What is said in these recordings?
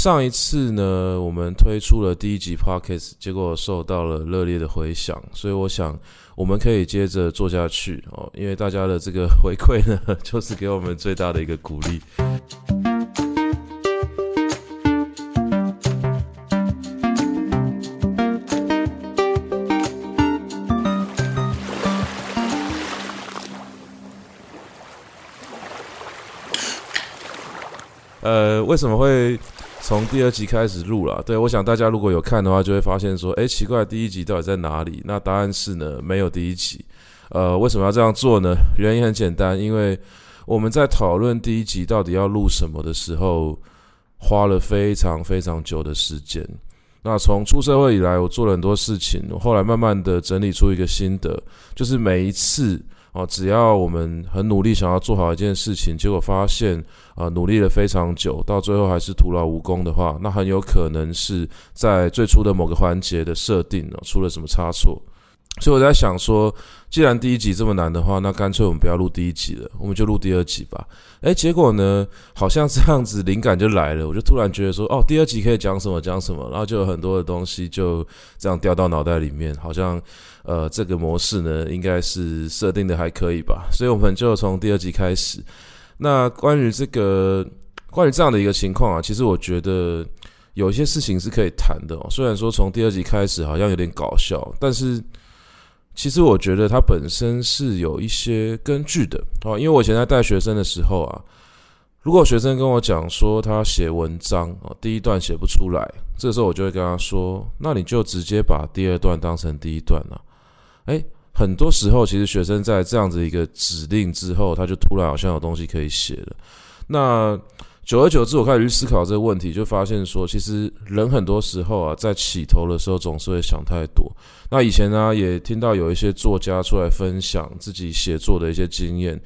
上一次呢，我们推出了第一集 Podcast，结果受到了热烈的回响，所以我想我们可以接着做下去哦，因为大家的这个回馈呢，就是给我们最大的一个鼓励。呃，为什么会？从第二集开始录了，对，我想大家如果有看的话，就会发现说，诶，奇怪，第一集到底在哪里？那答案是呢，没有第一集。呃，为什么要这样做呢？原因很简单，因为我们在讨论第一集到底要录什么的时候，花了非常非常久的时间。那从出社会以来，我做了很多事情，后来慢慢的整理出一个心得，就是每一次。哦，只要我们很努力想要做好一件事情，结果发现啊、努力了非常久，到最后还是徒劳无功的话，那很有可能是在最初的某个环节的设定呢、哦、出了什么差错。所以我在想说，既然第一集这么难的话，那干脆我们不要录第一集了，我们就录第二集吧。诶，结果呢，好像这样子灵感就来了，我就突然觉得说，哦，第二集可以讲什么讲什么，然后就有很多的东西就这样掉到脑袋里面，好像呃这个模式呢应该是设定的还可以吧，所以我们就从第二集开始。那关于这个关于这样的一个情况啊，其实我觉得有一些事情是可以谈的哦，虽然说从第二集开始好像有点搞笑，但是。其实我觉得它本身是有一些根据的哦，因为我以前在带学生的时候啊，如果学生跟我讲说他写文章啊，第一段写不出来，这时候我就会跟他说，那你就直接把第二段当成第一段了。诶，很多时候其实学生在这样子一个指令之后，他就突然好像有东西可以写了。那久而久之，我开始去思考这个问题，就发现说，其实人很多时候啊，在起头的时候总是会想太多。那以前呢，也听到有一些作家出来分享自己写作的一些经验。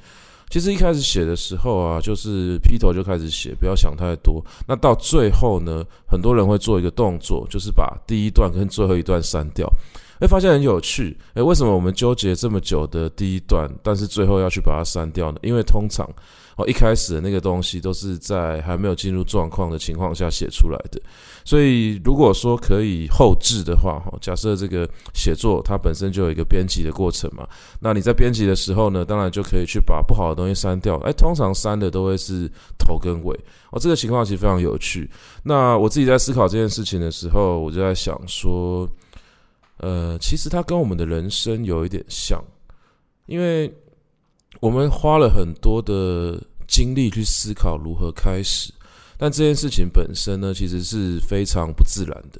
其实一开始写的时候啊，就是劈头就开始写，不要想太多。那到最后呢，很多人会做一个动作，就是把第一段跟最后一段删掉。会发现很有趣，诶，为什么我们纠结这么久的第一段，但是最后要去把它删掉呢？因为通常。哦，一开始的那个东西都是在还没有进入状况的情况下写出来的，所以如果说可以后置的话，哈，假设这个写作它本身就有一个编辑的过程嘛，那你在编辑的时候呢，当然就可以去把不好的东西删掉。哎，通常删的都会是头跟尾。哦，这个情况其实非常有趣。那我自己在思考这件事情的时候，我就在想说，呃，其实它跟我们的人生有一点像，因为。我们花了很多的精力去思考如何开始，但这件事情本身呢，其实是非常不自然的。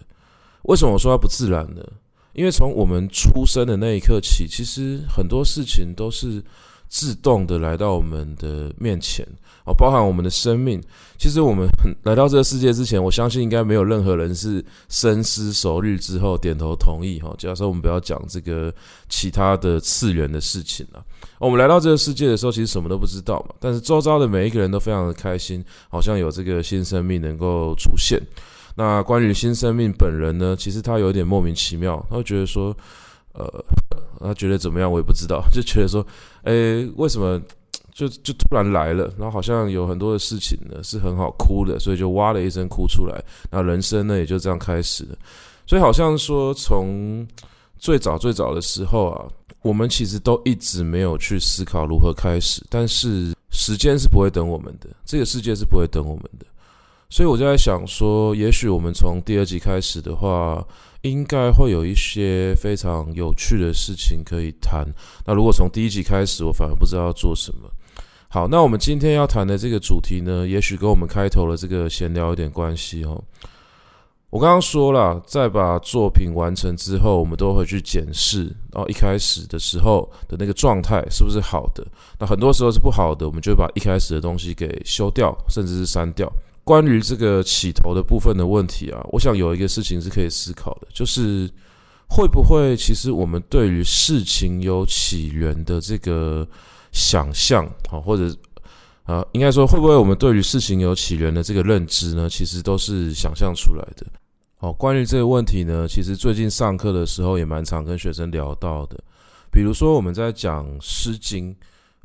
为什么我说它不自然呢？因为从我们出生的那一刻起，其实很多事情都是。自动的来到我们的面前哦，包含我们的生命。其实我们来到这个世界之前，我相信应该没有任何人是深思熟虑之后点头同意哈。假设我们不要讲这个其他的次元的事情了，我们来到这个世界的时候，其实什么都不知道嘛。但是周遭的每一个人都非常的开心，好像有这个新生命能够出现。那关于新生命本人呢，其实他有点莫名其妙，他会觉得说。呃，他觉得怎么样？我也不知道，就觉得说，诶，为什么就就突然来了？然后好像有很多的事情呢是很好哭的，所以就哇了一声哭出来。那人生呢也就这样开始了。所以好像说，从最早最早的时候啊，我们其实都一直没有去思考如何开始。但是时间是不会等我们的，这个世界是不会等我们的。所以我就在想说，也许我们从第二集开始的话。应该会有一些非常有趣的事情可以谈。那如果从第一集开始，我反而不知道要做什么。好，那我们今天要谈的这个主题呢，也许跟我们开头的这个闲聊有点关系哦。我刚刚说了，在把作品完成之后，我们都会去检视，然后一开始的时候的那个状态是不是好的。那很多时候是不好的，我们就把一开始的东西给修掉，甚至是删掉。关于这个起头的部分的问题啊，我想有一个事情是可以思考的，就是会不会其实我们对于事情有起源的这个想象啊，或者啊，应该说会不会我们对于事情有起源的这个认知呢，其实都是想象出来的。好，关于这个问题呢，其实最近上课的时候也蛮常跟学生聊到的，比如说我们在讲《诗经》。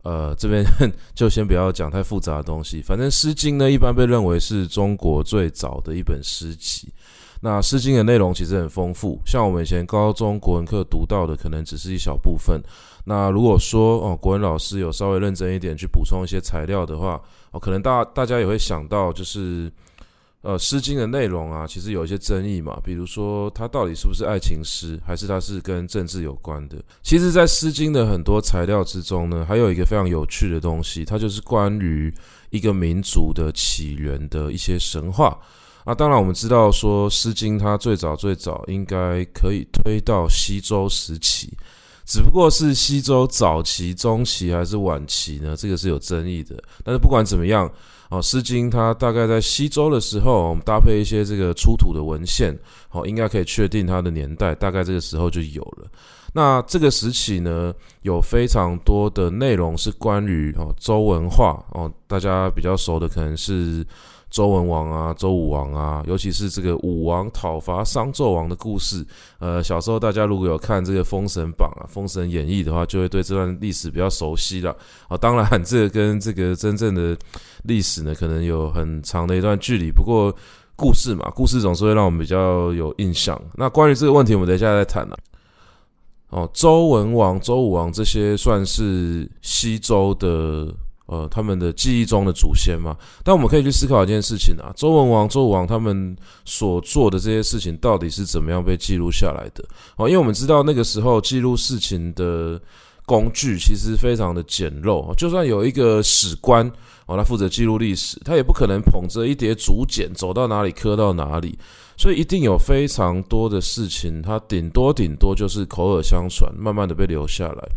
呃，这边 就先不要讲太复杂的东西。反正《诗经》呢，一般被认为是中国最早的一本诗集。那《诗经》的内容其实很丰富，像我们以前高中国文课读到的，可能只是一小部分。那如果说哦，国文老师有稍微认真一点去补充一些材料的话，哦，可能大大家也会想到，就是。呃，《诗经》的内容啊，其实有一些争议嘛，比如说它到底是不是爱情诗，还是它是跟政治有关的？其实，在《诗经》的很多材料之中呢，还有一个非常有趣的东西，它就是关于一个民族的起源的一些神话。啊，当然我们知道说，《诗经》它最早最早应该可以推到西周时期，只不过是西周早期、中期还是晚期呢？这个是有争议的。但是不管怎么样。哦，《诗经》它大概在西周的时候，我们搭配一些这个出土的文献，哦，应该可以确定它的年代，大概这个时候就有了。那这个时期呢，有非常多的内容是关于哦周文化哦，大家比较熟的可能是。周文王啊，周武王啊，尤其是这个武王讨伐商纣王的故事，呃，小时候大家如果有看这个《封神榜》啊，《封神演义》的话，就会对这段历史比较熟悉了。啊，当然，这个跟这个真正的历史呢，可能有很长的一段距离。不过，故事嘛，故事总是会让我们比较有印象。那关于这个问题，我们等一下再谈了。哦，周文王、周武王这些算是西周的。呃，他们的记忆中的祖先嘛，但我们可以去思考一件事情啊，周文王、周武王他们所做的这些事情，到底是怎么样被记录下来的？哦，因为我们知道那个时候记录事情的工具其实非常的简陋，就算有一个史官哦，他负责记录历史，他也不可能捧着一叠竹简走到哪里刻到哪里，所以一定有非常多的事情，他顶多顶多就是口耳相传，慢慢的被留下来。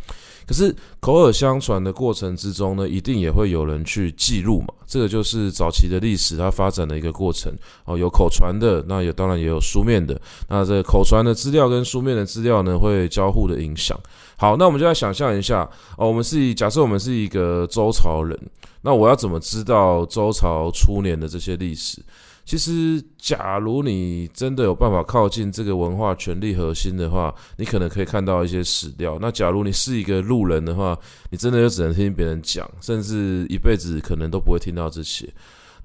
可是口耳相传的过程之中呢，一定也会有人去记录嘛。这个就是早期的历史它发展的一个过程哦，有口传的，那也当然也有书面的。那这口传的资料跟书面的资料呢，会交互的影响。好，那我们就来想象一下哦，我们是以假设我们是一个周朝人，那我要怎么知道周朝初年的这些历史？其实，假如你真的有办法靠近这个文化权力核心的话，你可能可以看到一些史料。那假如你是一个路人的话，你真的就只能听别人讲，甚至一辈子可能都不会听到这些。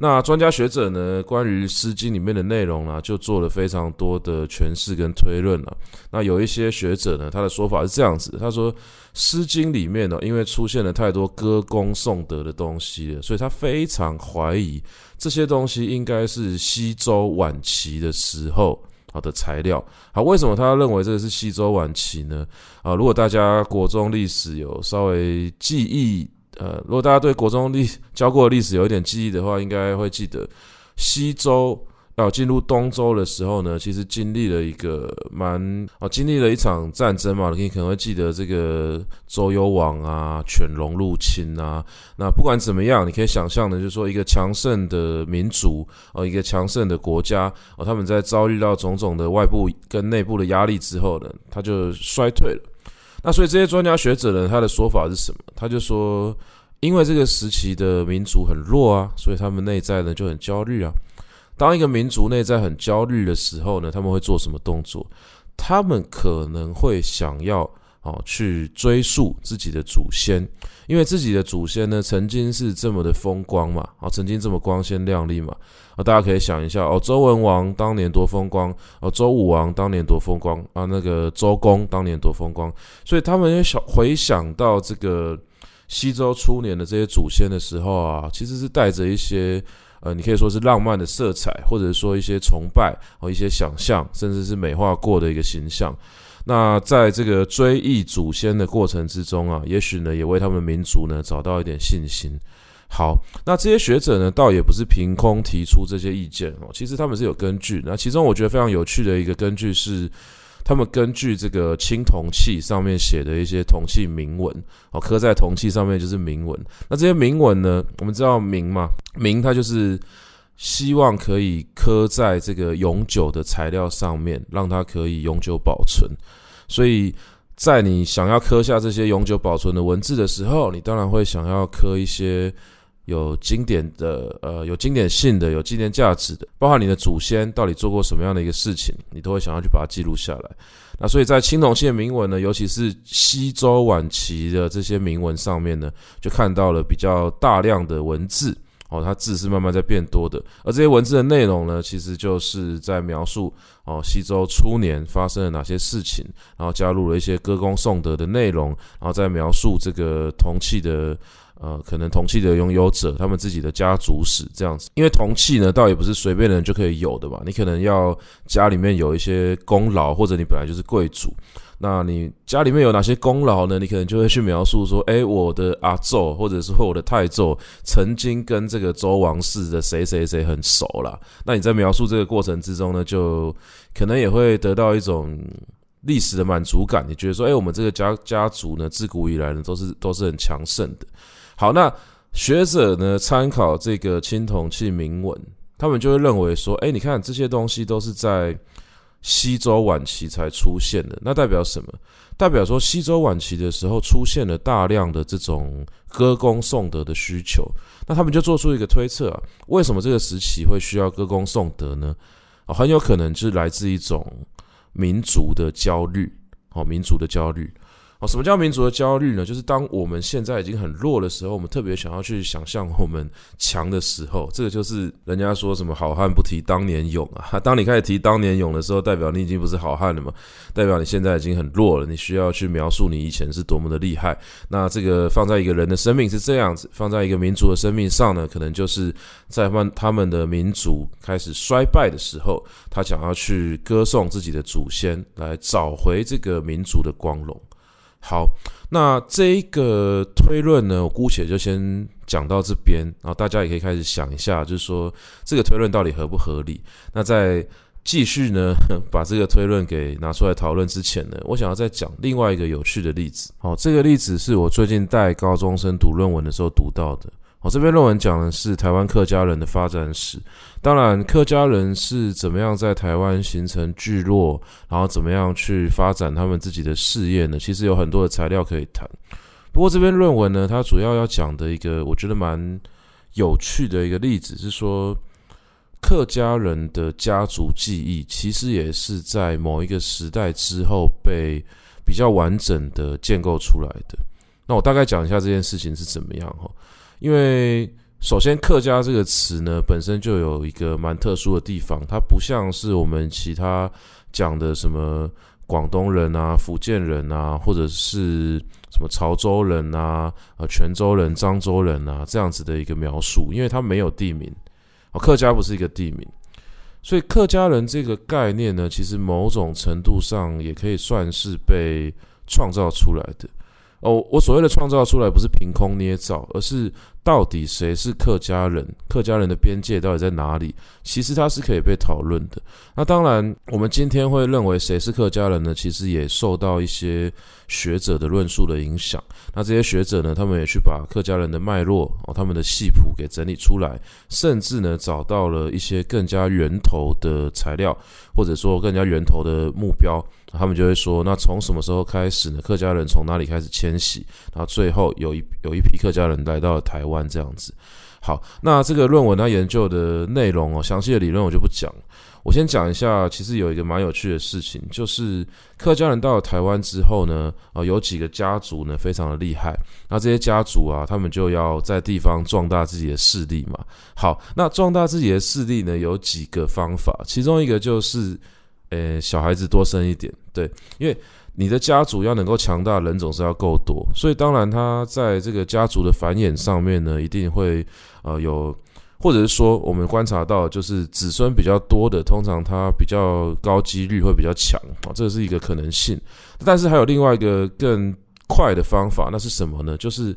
那专家学者呢，关于《诗经》里面的内容啊，就做了非常多的诠释跟推论了。那有一些学者呢，他的说法是这样子：他说，《诗经》里面呢，因为出现了太多歌功颂德的东西了，所以他非常怀疑这些东西应该是西周晚期的时候好的材料。好，为什么他认为这个是西周晚期呢？啊，如果大家国中历史有稍微记忆。呃，如果大家对国中历教过的历史有一点记忆的话，应该会记得西周要进入东周的时候呢，其实经历了一个蛮啊、哦，经历了一场战争嘛。你可能会记得这个周幽王啊，犬戎入侵啊。那不管怎么样，你可以想象的，就是说一个强盛的民族哦，一个强盛的国家哦，他们在遭遇到种种的外部跟内部的压力之后呢，他就衰退了。那所以这些专家学者呢，他的说法是什么？他就说，因为这个时期的民族很弱啊，所以他们内在呢就很焦虑啊。当一个民族内在很焦虑的时候呢，他们会做什么动作？他们可能会想要。哦，去追溯自己的祖先，因为自己的祖先呢，曾经是这么的风光嘛，啊，曾经这么光鲜亮丽嘛，啊，大家可以想一下，哦，周文王当年多风光，哦，周武王当年多风光，啊，那个周公当年多风光，所以他们也想回想到这个西周初年的这些祖先的时候啊，其实是带着一些，呃，你可以说是浪漫的色彩，或者说一些崇拜，哦，一些想象，甚至是美化过的一个形象。那在这个追忆祖先的过程之中啊，也许呢，也为他们民族呢找到一点信心。好，那这些学者呢，倒也不是凭空提出这些意见哦，其实他们是有根据。那其中我觉得非常有趣的一个根据是，他们根据这个青铜器上面写的一些铜器铭文哦，刻在铜器上面就是铭文。那这些铭文呢，我们知道铭嘛，铭它就是。希望可以刻在这个永久的材料上面，让它可以永久保存。所以在你想要刻下这些永久保存的文字的时候，你当然会想要刻一些有经典的，呃，有经典性的，有纪念价值的，包含你的祖先到底做过什么样的一个事情，你都会想要去把它记录下来。那所以在青铜器的铭文呢，尤其是西周晚期的这些铭文上面呢，就看到了比较大量的文字。哦，它字是慢慢在变多的，而这些文字的内容呢，其实就是在描述哦，西周初年发生了哪些事情，然后加入了一些歌功颂德的内容，然后再描述这个铜器的呃，可能铜器的拥有者他们自己的家族史这样子。因为铜器呢，倒也不是随便的人就可以有的嘛，你可能要家里面有一些功劳，或者你本来就是贵族。那你家里面有哪些功劳呢？你可能就会去描述说，诶，我的阿祖或者说我的太祖曾经跟这个周王室的谁谁谁很熟啦。那你在描述这个过程之中呢，就可能也会得到一种历史的满足感。你觉得说，诶，我们这个家家族呢，自古以来呢，都是都是很强盛的。好，那学者呢，参考这个青铜器铭文，他们就会认为说，诶，你看这些东西都是在。西周晚期才出现的，那代表什么？代表说西周晚期的时候出现了大量的这种歌功颂德的需求，那他们就做出一个推测啊，为什么这个时期会需要歌功颂德呢？很有可能就是来自一种民族的焦虑，哦，民族的焦虑。哦，什么叫民族的焦虑呢？就是当我们现在已经很弱的时候，我们特别想要去想象我们强的时候，这个就是人家说什么“好汉不提当年勇”啊。当你开始提当年勇的时候，代表你已经不是好汉了嘛，代表你现在已经很弱了。你需要去描述你以前是多么的厉害。那这个放在一个人的生命是这样子，放在一个民族的生命上呢，可能就是在他们他们的民族开始衰败的时候，他想要去歌颂自己的祖先，来找回这个民族的光荣。好，那这一个推论呢，我姑且就先讲到这边，然后大家也可以开始想一下，就是说这个推论到底合不合理？那在继续呢，把这个推论给拿出来讨论之前呢，我想要再讲另外一个有趣的例子。好，这个例子是我最近带高中生读论文的时候读到的。我这篇论文讲的是台湾客家人的发展史，当然客家人是怎么样在台湾形成聚落，然后怎么样去发展他们自己的事业呢？其实有很多的材料可以谈。不过这篇论文呢，它主要要讲的一个我觉得蛮有趣的一个例子是说，客家人的家族记忆其实也是在某一个时代之后被比较完整的建构出来的。那我大概讲一下这件事情是怎么样哈。因为首先，客家这个词呢，本身就有一个蛮特殊的地方，它不像是我们其他讲的什么广东人啊、福建人啊，或者是什么潮州人啊、呃泉州人、漳州人啊这样子的一个描述，因为它没有地名，哦，客家不是一个地名，所以客家人这个概念呢，其实某种程度上也可以算是被创造出来的。哦，我所谓的创造出来不是凭空捏造，而是到底谁是客家人？客家人的边界到底在哪里？其实它是可以被讨论的。那当然，我们今天会认为谁是客家人呢？其实也受到一些学者的论述的影响。那这些学者呢，他们也去把客家人的脉络哦，他们的系谱给整理出来，甚至呢，找到了一些更加源头的材料，或者说更加源头的目标。他们就会说，那从什么时候开始呢？客家人从哪里开始迁徙？然后最后有一有一批客家人来到了台湾，这样子。好，那这个论文它研究的内容哦，详细的理论我就不讲。我先讲一下，其实有一个蛮有趣的事情，就是客家人到了台湾之后呢，呃，有几个家族呢非常的厉害。那这些家族啊，他们就要在地方壮大自己的势力嘛。好，那壮大自己的势力呢，有几个方法，其中一个就是。诶，小孩子多生一点，对，因为你的家族要能够强大，人总是要够多，所以当然他在这个家族的繁衍上面呢，一定会呃有，或者是说我们观察到，就是子孙比较多的，通常他比较高几率会比较强啊，这是一个可能性。但是还有另外一个更快的方法，那是什么呢？就是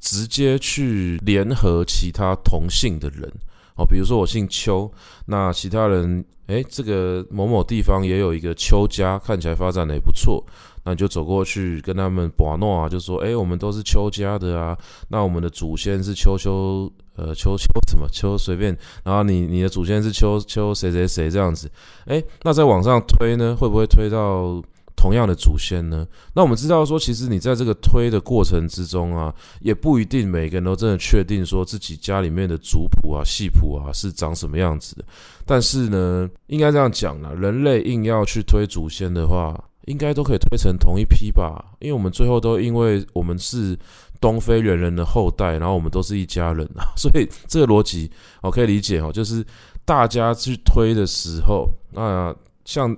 直接去联合其他同姓的人。哦，比如说我姓邱，那其他人，诶，这个某某地方也有一个邱家，看起来发展的也不错，那你就走过去跟他们把诺啊，就说，诶，我们都是邱家的啊，那我们的祖先是邱邱，呃，邱邱什么邱随便，然后你你的祖先是邱邱谁谁谁这样子，诶，那再往上推呢，会不会推到？同样的祖先呢？那我们知道说，其实你在这个推的过程之中啊，也不一定每个人都真的确定说自己家里面的族谱啊、系谱啊是长什么样子的。但是呢，应该这样讲啦，人类硬要去推祖先的话，应该都可以推成同一批吧？因为我们最后都因为我们是东非猿人的后代，然后我们都是一家人啊，所以这个逻辑我可以理解哦，就是大家去推的时候，那像。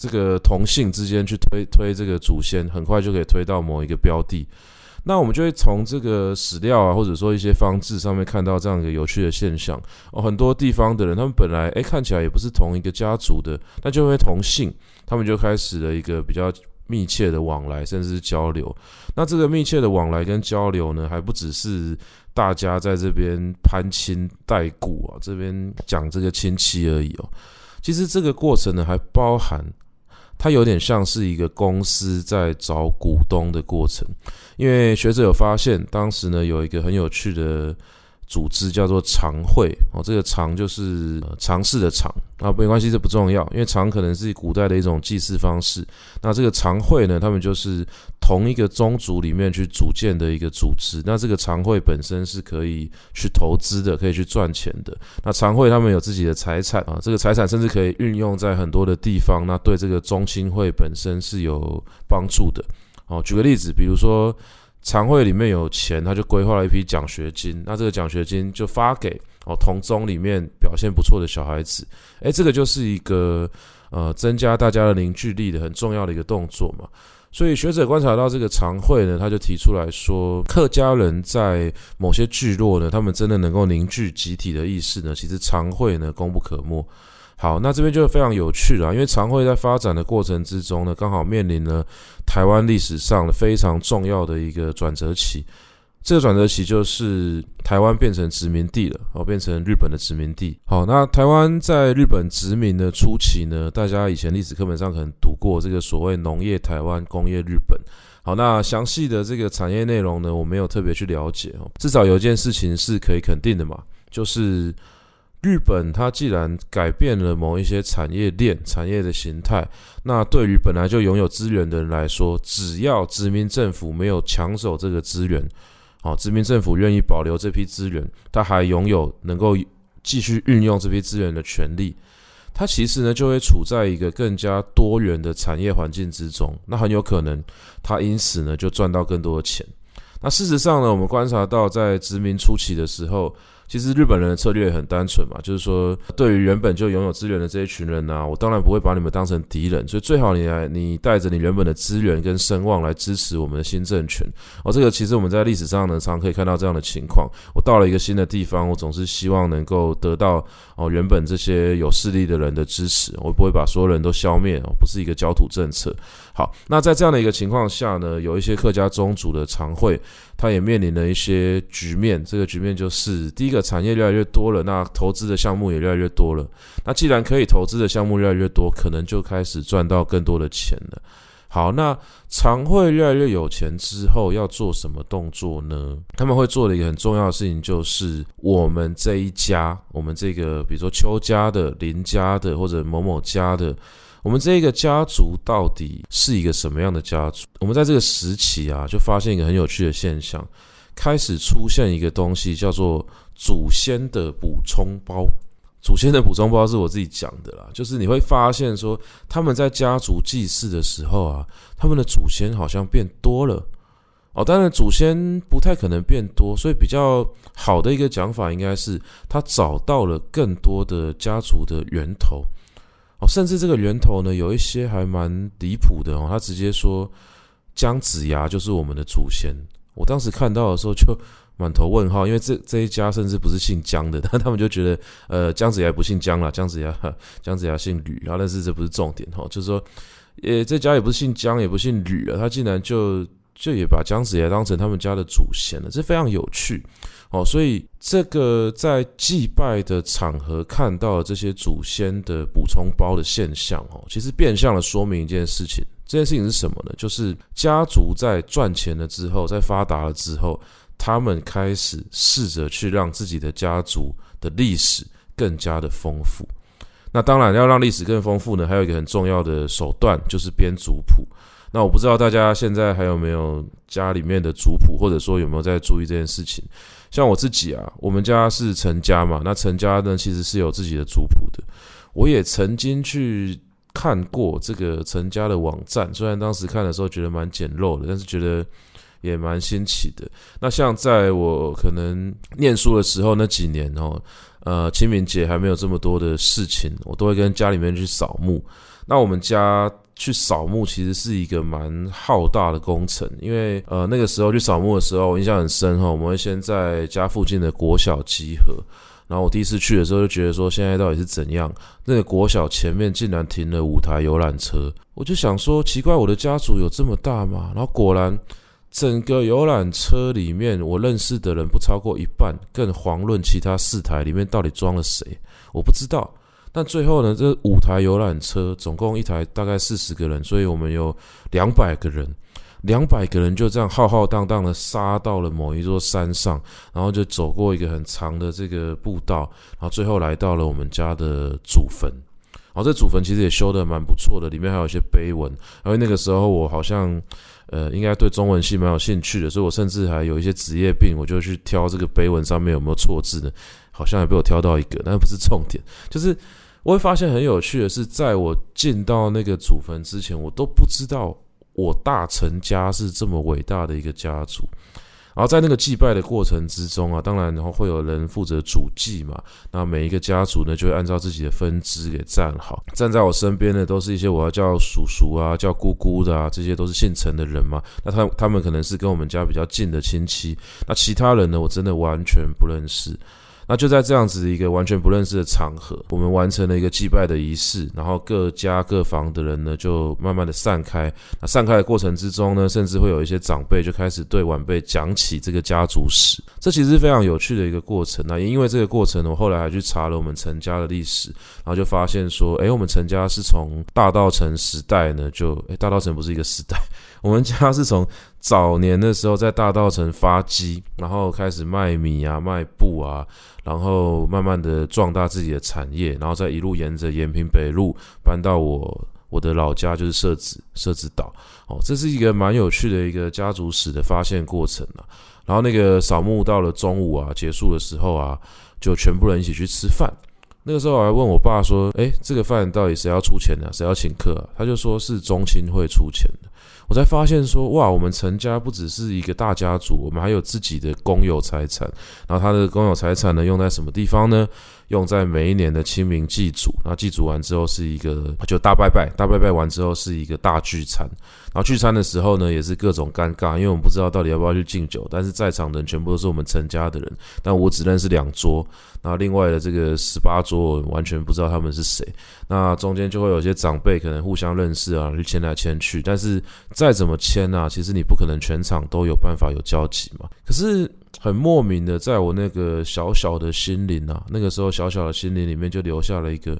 这个同性之间去推推这个祖先，很快就可以推到某一个标的。那我们就会从这个史料啊，或者说一些方志上面看到这样一个有趣的现象哦。很多地方的人，他们本来诶看起来也不是同一个家族的，那就因为同姓，他们就开始了一个比较密切的往来，甚至是交流。那这个密切的往来跟交流呢，还不只是大家在这边攀亲带故啊，这边讲这个亲戚而已哦。其实这个过程呢，还包含。它有点像是一个公司在找股东的过程，因为学者有发现，当时呢有一个很有趣的组织叫做常会哦，这个常就是尝试的尝啊，没关系，这不重要，因为常可能是古代的一种祭祀方式。那这个常会呢，他们就是同一个宗族里面去组建的一个组织。那这个常会本身是可以去投资的，可以去赚钱的。那常会他们有自己的财产啊，这个财产甚至可以运用在很多的地方，那对这个宗亲会本身是有帮助的。哦，举个例子，比如说。常会里面有钱，他就规划了一批奖学金，那这个奖学金就发给哦同宗里面表现不错的小孩子，诶，这个就是一个呃增加大家的凝聚力的很重要的一个动作嘛。所以学者观察到这个常会呢，他就提出来说，客家人在某些聚落呢，他们真的能够凝聚集体的意识呢，其实常会呢功不可没。好，那这边就非常有趣了，因为常会在发展的过程之中呢，刚好面临了台湾历史上的非常重要的一个转折期。这个转折期就是台湾变成殖民地了，哦，变成日本的殖民地。好，那台湾在日本殖民的初期呢，大家以前历史课本上可能读过这个所谓农业台湾，工业日本。好，那详细的这个产业内容呢，我没有特别去了解哦。至少有一件事情是可以肯定的嘛，就是。日本它既然改变了某一些产业链、产业的形态，那对于本来就拥有资源的人来说，只要殖民政府没有抢走这个资源，好，殖民政府愿意保留这批资源，它还拥有能够继续运用这批资源的权利，它其实呢就会处在一个更加多元的产业环境之中，那很有可能它因此呢就赚到更多的钱。那事实上呢，我们观察到在殖民初期的时候。其实日本人的策略很单纯嘛，就是说，对于原本就拥有资源的这一群人呢、我当然不会把你们当成敌人，所以最好你来，你带着你原本的资源跟声望来支持我们的新政权。哦，这个其实我们在历史上呢，常可以看到这样的情况。我到了一个新的地方，我总是希望能够得到哦原本这些有势力的人的支持，我不会把所有人都消灭哦，不是一个焦土政策。好，那在这样的一个情况下呢，有一些客家宗族的常会。他也面临了一些局面，这个局面就是第一个产业越来越多了，那投资的项目也越来越多了。那既然可以投资的项目越来越多，可能就开始赚到更多的钱了。好，那常会越来越有钱之后要做什么动作呢？他们会做的一个很重要的事情就是，我们这一家，我们这个比如说邱家的、林家的或者某某家的。我们这个家族到底是一个什么样的家族？我们在这个时期啊，就发现一个很有趣的现象，开始出现一个东西，叫做祖先的补充包。祖先的补充包是我自己讲的啦，就是你会发现说，他们在家族祭祀的时候啊，他们的祖先好像变多了。哦，当然祖先不太可能变多，所以比较好的一个讲法应该是，他找到了更多的家族的源头。哦，甚至这个源头呢，有一些还蛮离谱的哦。他直接说姜子牙就是我们的祖先。我当时看到的时候就满头问号，因为这这一家甚至不是姓姜的，但 他们就觉得呃姜子牙不姓姜了，姜子牙 姜子牙姓吕，然后但是这不是重点哈，就是说呃这家也不是姓姜，也不姓吕了，他竟然就就也把姜子牙当成他们家的祖先了，这非常有趣。哦，所以这个在祭拜的场合看到这些祖先的补充包的现象，哦，其实变相的说明一件事情。这件事情是什么呢？就是家族在赚钱了之后，在发达了之后，他们开始试着去让自己的家族的历史更加的丰富。那当然要让历史更丰富呢，还有一个很重要的手段就是编族谱。那我不知道大家现在还有没有家里面的族谱，或者说有没有在注意这件事情。像我自己啊，我们家是陈家嘛，那陈家呢其实是有自己的族谱的。我也曾经去看过这个陈家的网站，虽然当时看的时候觉得蛮简陋的，但是觉得也蛮新奇的。那像在我可能念书的时候那几年哦。呃，清明节还没有这么多的事情，我都会跟家里面去扫墓。那我们家去扫墓其实是一个蛮浩大的工程，因为呃那个时候去扫墓的时候，我印象很深哈。我们会先在家附近的国小集合，然后我第一次去的时候就觉得说，现在到底是怎样？那个国小前面竟然停了五台游览车，我就想说奇怪，我的家族有这么大吗？然后果然。整个游览车里面，我认识的人不超过一半，更遑论其他四台里面到底装了谁，我不知道。但最后呢，这五台游览车总共一台大概四十个人，所以我们有两百个人，两百个人就这样浩浩荡荡的杀到了某一座山上，然后就走过一个很长的这个步道，然后最后来到了我们家的祖坟。然后这祖坟其实也修得蛮不错的，里面还有一些碑文。因为那个时候我好像。呃，应该对中文系蛮有兴趣的，所以我甚至还有一些职业病，我就去挑这个碑文上面有没有错字呢？好像也被我挑到一个，但不是重点。就是我会发现很有趣的是，在我进到那个祖坟之前，我都不知道我大成家是这么伟大的一个家族。然后在那个祭拜的过程之中啊，当然然后会有人负责主祭嘛。那每一个家族呢，就会按照自己的分支给站好。站在我身边的都是一些我要叫叔叔啊、叫姑姑的啊，这些都是姓陈的人嘛。那他他们可能是跟我们家比较近的亲戚。那其他人呢，我真的完全不认识。那就在这样子一个完全不认识的场合，我们完成了一个祭拜的仪式，然后各家各房的人呢就慢慢的散开。那散开的过程之中呢，甚至会有一些长辈就开始对晚辈讲起这个家族史，这其实是非常有趣的一个过程。那也因为这个过程呢，我后来还去查了我们陈家的历史，然后就发现说，诶，我们陈家是从大道城时代呢，就诶，大道城不是一个时代，我们家是从早年的时候在大稻城发迹，然后开始卖米啊，卖布啊。然后慢慢的壮大自己的产业，然后再一路沿着延平北路搬到我我的老家，就是社子社子岛。哦，这是一个蛮有趣的一个家族史的发现过程啊。然后那个扫墓到了中午啊，结束的时候啊，就全部人一起去吃饭。那个时候我还问我爸说：“诶，这个饭到底谁要出钱呢？谁要请客？”他就说是中青会出钱的。我才发现说，哇，我们陈家不只是一个大家族，我们还有自己的公有财产。然后他的公有财产呢，用在什么地方呢？用在每一年的清明祭祖。那祭祖完之后是一个就大拜拜，大拜拜完之后是一个大聚餐。然后聚餐的时候呢，也是各种尴尬，因为我们不知道到底要不要去敬酒。但是在场的人全部都是我们陈家的人，但我只认识两桌。然后另外的这个十八桌，我完全不知道他们是谁。那中间就会有些长辈可能互相认识啊，就牵来牵去。但是再怎么牵啊，其实你不可能全场都有办法有交集嘛。可是很莫名的，在我那个小小的心灵啊，那个时候小小的心灵里面就留下了一个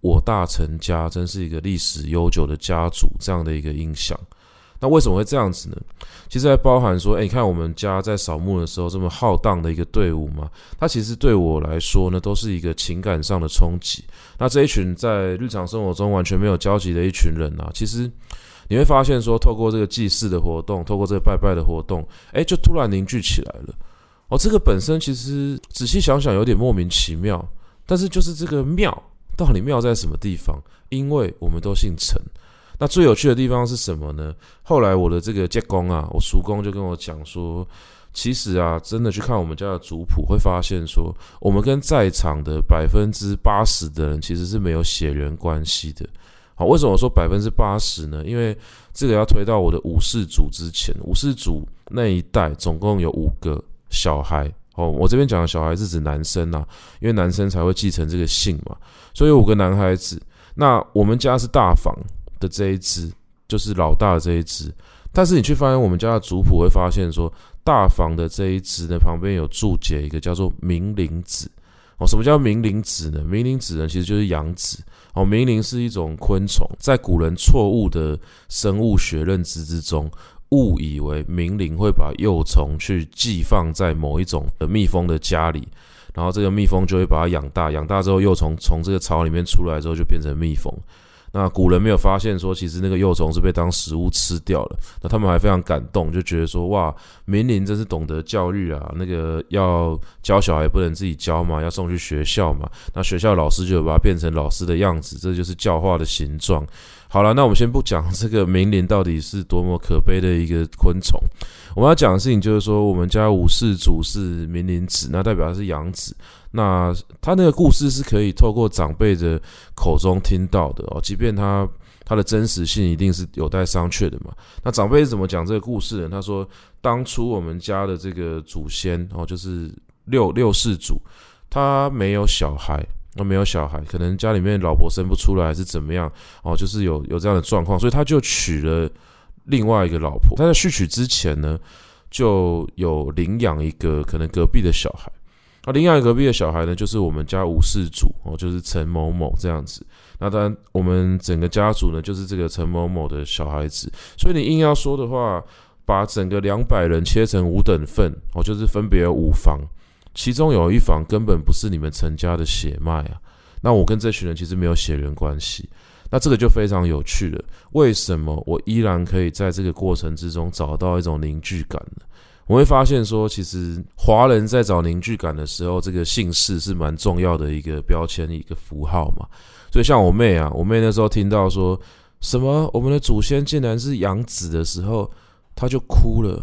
我大成家真是一个历史悠久的家族这样的一个印象。那为什么会这样子呢？其实还包含说，诶，你看我们家在扫墓的时候这么浩荡的一个队伍嘛，它其实对我来说呢，都是一个情感上的冲击。那这一群在日常生活中完全没有交集的一群人啊，其实你会发现说，透过这个祭祀的活动，透过这个拜拜的活动，诶，就突然凝聚起来了。哦，这个本身其实仔细想想有点莫名其妙，但是就是这个庙，到底庙在什么地方？因为我们都姓陈。那最有趣的地方是什么呢？后来我的这个舅公啊，我叔公就跟我讲说，其实啊，真的去看我们家的族谱，会发现说，我们跟在场的百分之八十的人其实是没有血缘关系的。好，为什么我说百分之八十呢？因为这个要推到我的五世祖之前，五世祖那一代总共有五个小孩。哦，我这边讲的小孩是指男生啊，因为男生才会继承这个姓嘛，所以五个男孩子。那我们家是大房。的这一支就是老大的这一支，但是你去发现我们家的族谱，会发现说大房的这一支呢，旁边有注解一个叫做冥灵子哦。什么叫冥灵子呢？冥灵子呢，其实就是养子哦。冥灵是一种昆虫，在古人错误的生物学认知之中，误以为冥灵会把幼虫去寄放在某一种的蜜蜂的家里。然后这个蜜蜂就会把它养大，养大之后幼虫从这个巢里面出来之后就变成蜜蜂。那古人没有发现说，其实那个幼虫是被当食物吃掉了。那他们还非常感动，就觉得说，哇，明灵真是懂得教育啊！那个要教小孩不能自己教嘛，要送去学校嘛。那学校老师就把它变成老师的样子，这就是教化的形状。好了，那我们先不讲这个明灵到底是多么可悲的一个昆虫。我们要讲的事情就是说，我们家五世祖是明灵子，那代表他是养子。那他那个故事是可以透过长辈的口中听到的哦，即便他他的真实性一定是有待商榷的嘛。那长辈是怎么讲这个故事呢？他说，当初我们家的这个祖先哦，就是六六世祖，他没有小孩，那没有小孩，可能家里面老婆生不出来，还是怎么样哦，就是有有这样的状况，所以他就娶了另外一个老婆。他在续娶之前呢，就有领养一个可能隔壁的小孩。那领养隔壁的小孩呢，就是我们家吴氏族哦，就是陈某某这样子。那当然，我们整个家族呢，就是这个陈某某的小孩子。所以你硬要说的话，把整个两百人切成五等份哦，就是分别有五房，其中有一房根本不是你们陈家的血脉啊。那我跟这群人其实没有血缘关系。那这个就非常有趣了。为什么我依然可以在这个过程之中找到一种凝聚感呢？我会发现说，其实华人在找凝聚感的时候，这个姓氏是蛮重要的一个标签、一个符号嘛。所以像我妹啊，我妹那时候听到说什么我们的祖先竟然是养子的时候，她就哭了。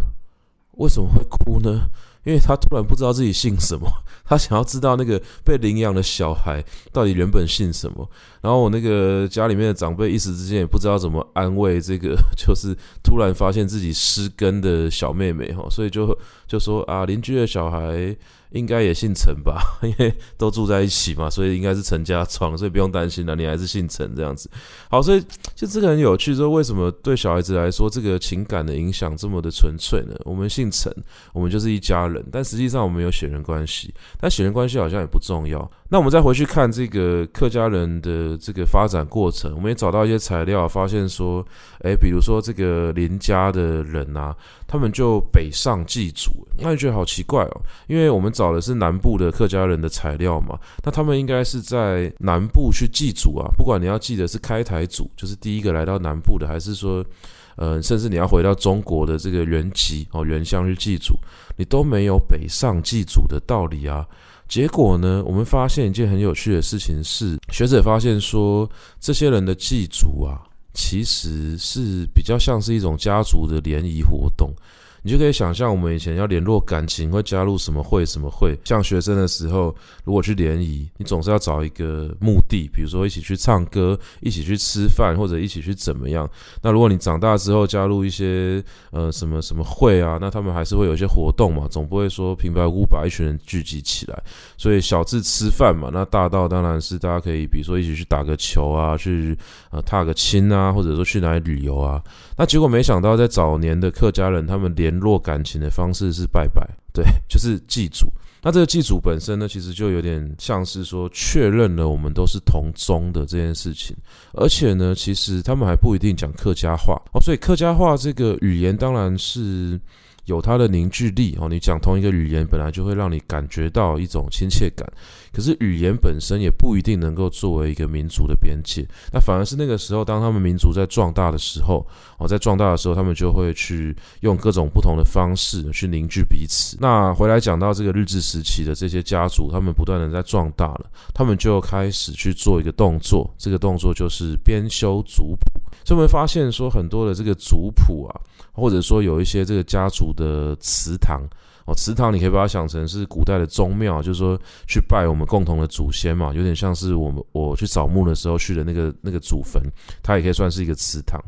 为什么会哭呢？因为他突然不知道自己姓什么。他想要知道那个被领养的小孩到底原本姓什么，然后我那个家里面的长辈一时之间也不知道怎么安慰这个，就是突然发现自己失根的小妹妹哈，所以就就说啊，邻居的小孩。应该也姓陈吧，因为都住在一起嘛，所以应该是陈家庄，所以不用担心了。你还是姓陈这样子。好，所以就这个很有趣，说为什么对小孩子来说，这个情感的影响这么的纯粹呢？我们姓陈，我们就是一家人，但实际上我们有血缘关系，但血缘关系好像也不重要。那我们再回去看这个客家人的这个发展过程，我们也找到一些材料，发现说，诶，比如说这个林家的人啊，他们就北上祭祖，那你觉得好奇怪哦，因为我们找的是南部的客家人的材料嘛，那他们应该是在南部去祭祖啊，不管你要祭的是开台祖，就是第一个来到南部的，还是说，呃，甚至你要回到中国的这个原籍哦，原乡去祭祖，你都没有北上祭祖的道理啊。结果呢，我们发现一件很有趣的事情是，学者发现说，这些人的祭祖啊，其实是比较像是一种家族的联谊活动。你就可以想象，我们以前要联络感情，会加入什么会？什么会？像学生的时候，如果去联谊，你总是要找一个目的，比如说一起去唱歌，一起去吃饭，或者一起去怎么样。那如果你长大之后加入一些呃什么什么会啊，那他们还是会有一些活动嘛，总不会说平白无故把一群人聚集起来。所以小至吃饭嘛，那大到当然是大家可以，比如说一起去打个球啊，去呃踏个青啊，或者说去哪里旅游啊。那结果没想到，在早年的客家人，他们落感情的方式是拜拜，对，就是祭祖。那这个祭祖本身呢，其实就有点像是说确认了我们都是同宗的这件事情。而且呢，其实他们还不一定讲客家话哦，所以客家话这个语言当然是。有它的凝聚力哦，你讲同一个语言，本来就会让你感觉到一种亲切感。可是语言本身也不一定能够作为一个民族的边界，那反而是那个时候，当他们民族在壮大的时候，哦，在壮大的时候，他们就会去用各种不同的方式去凝聚彼此。那回来讲到这个日治时期的这些家族，他们不断的在壮大了，他们就开始去做一个动作，这个动作就是编修族谱。所以我们发现说，很多的这个族谱啊。或者说有一些这个家族的祠堂哦，祠堂你可以把它想成是古代的宗庙，就是说去拜我们共同的祖先嘛，有点像是我们我去扫墓的时候去的那个那个祖坟，它也可以算是一个祠堂。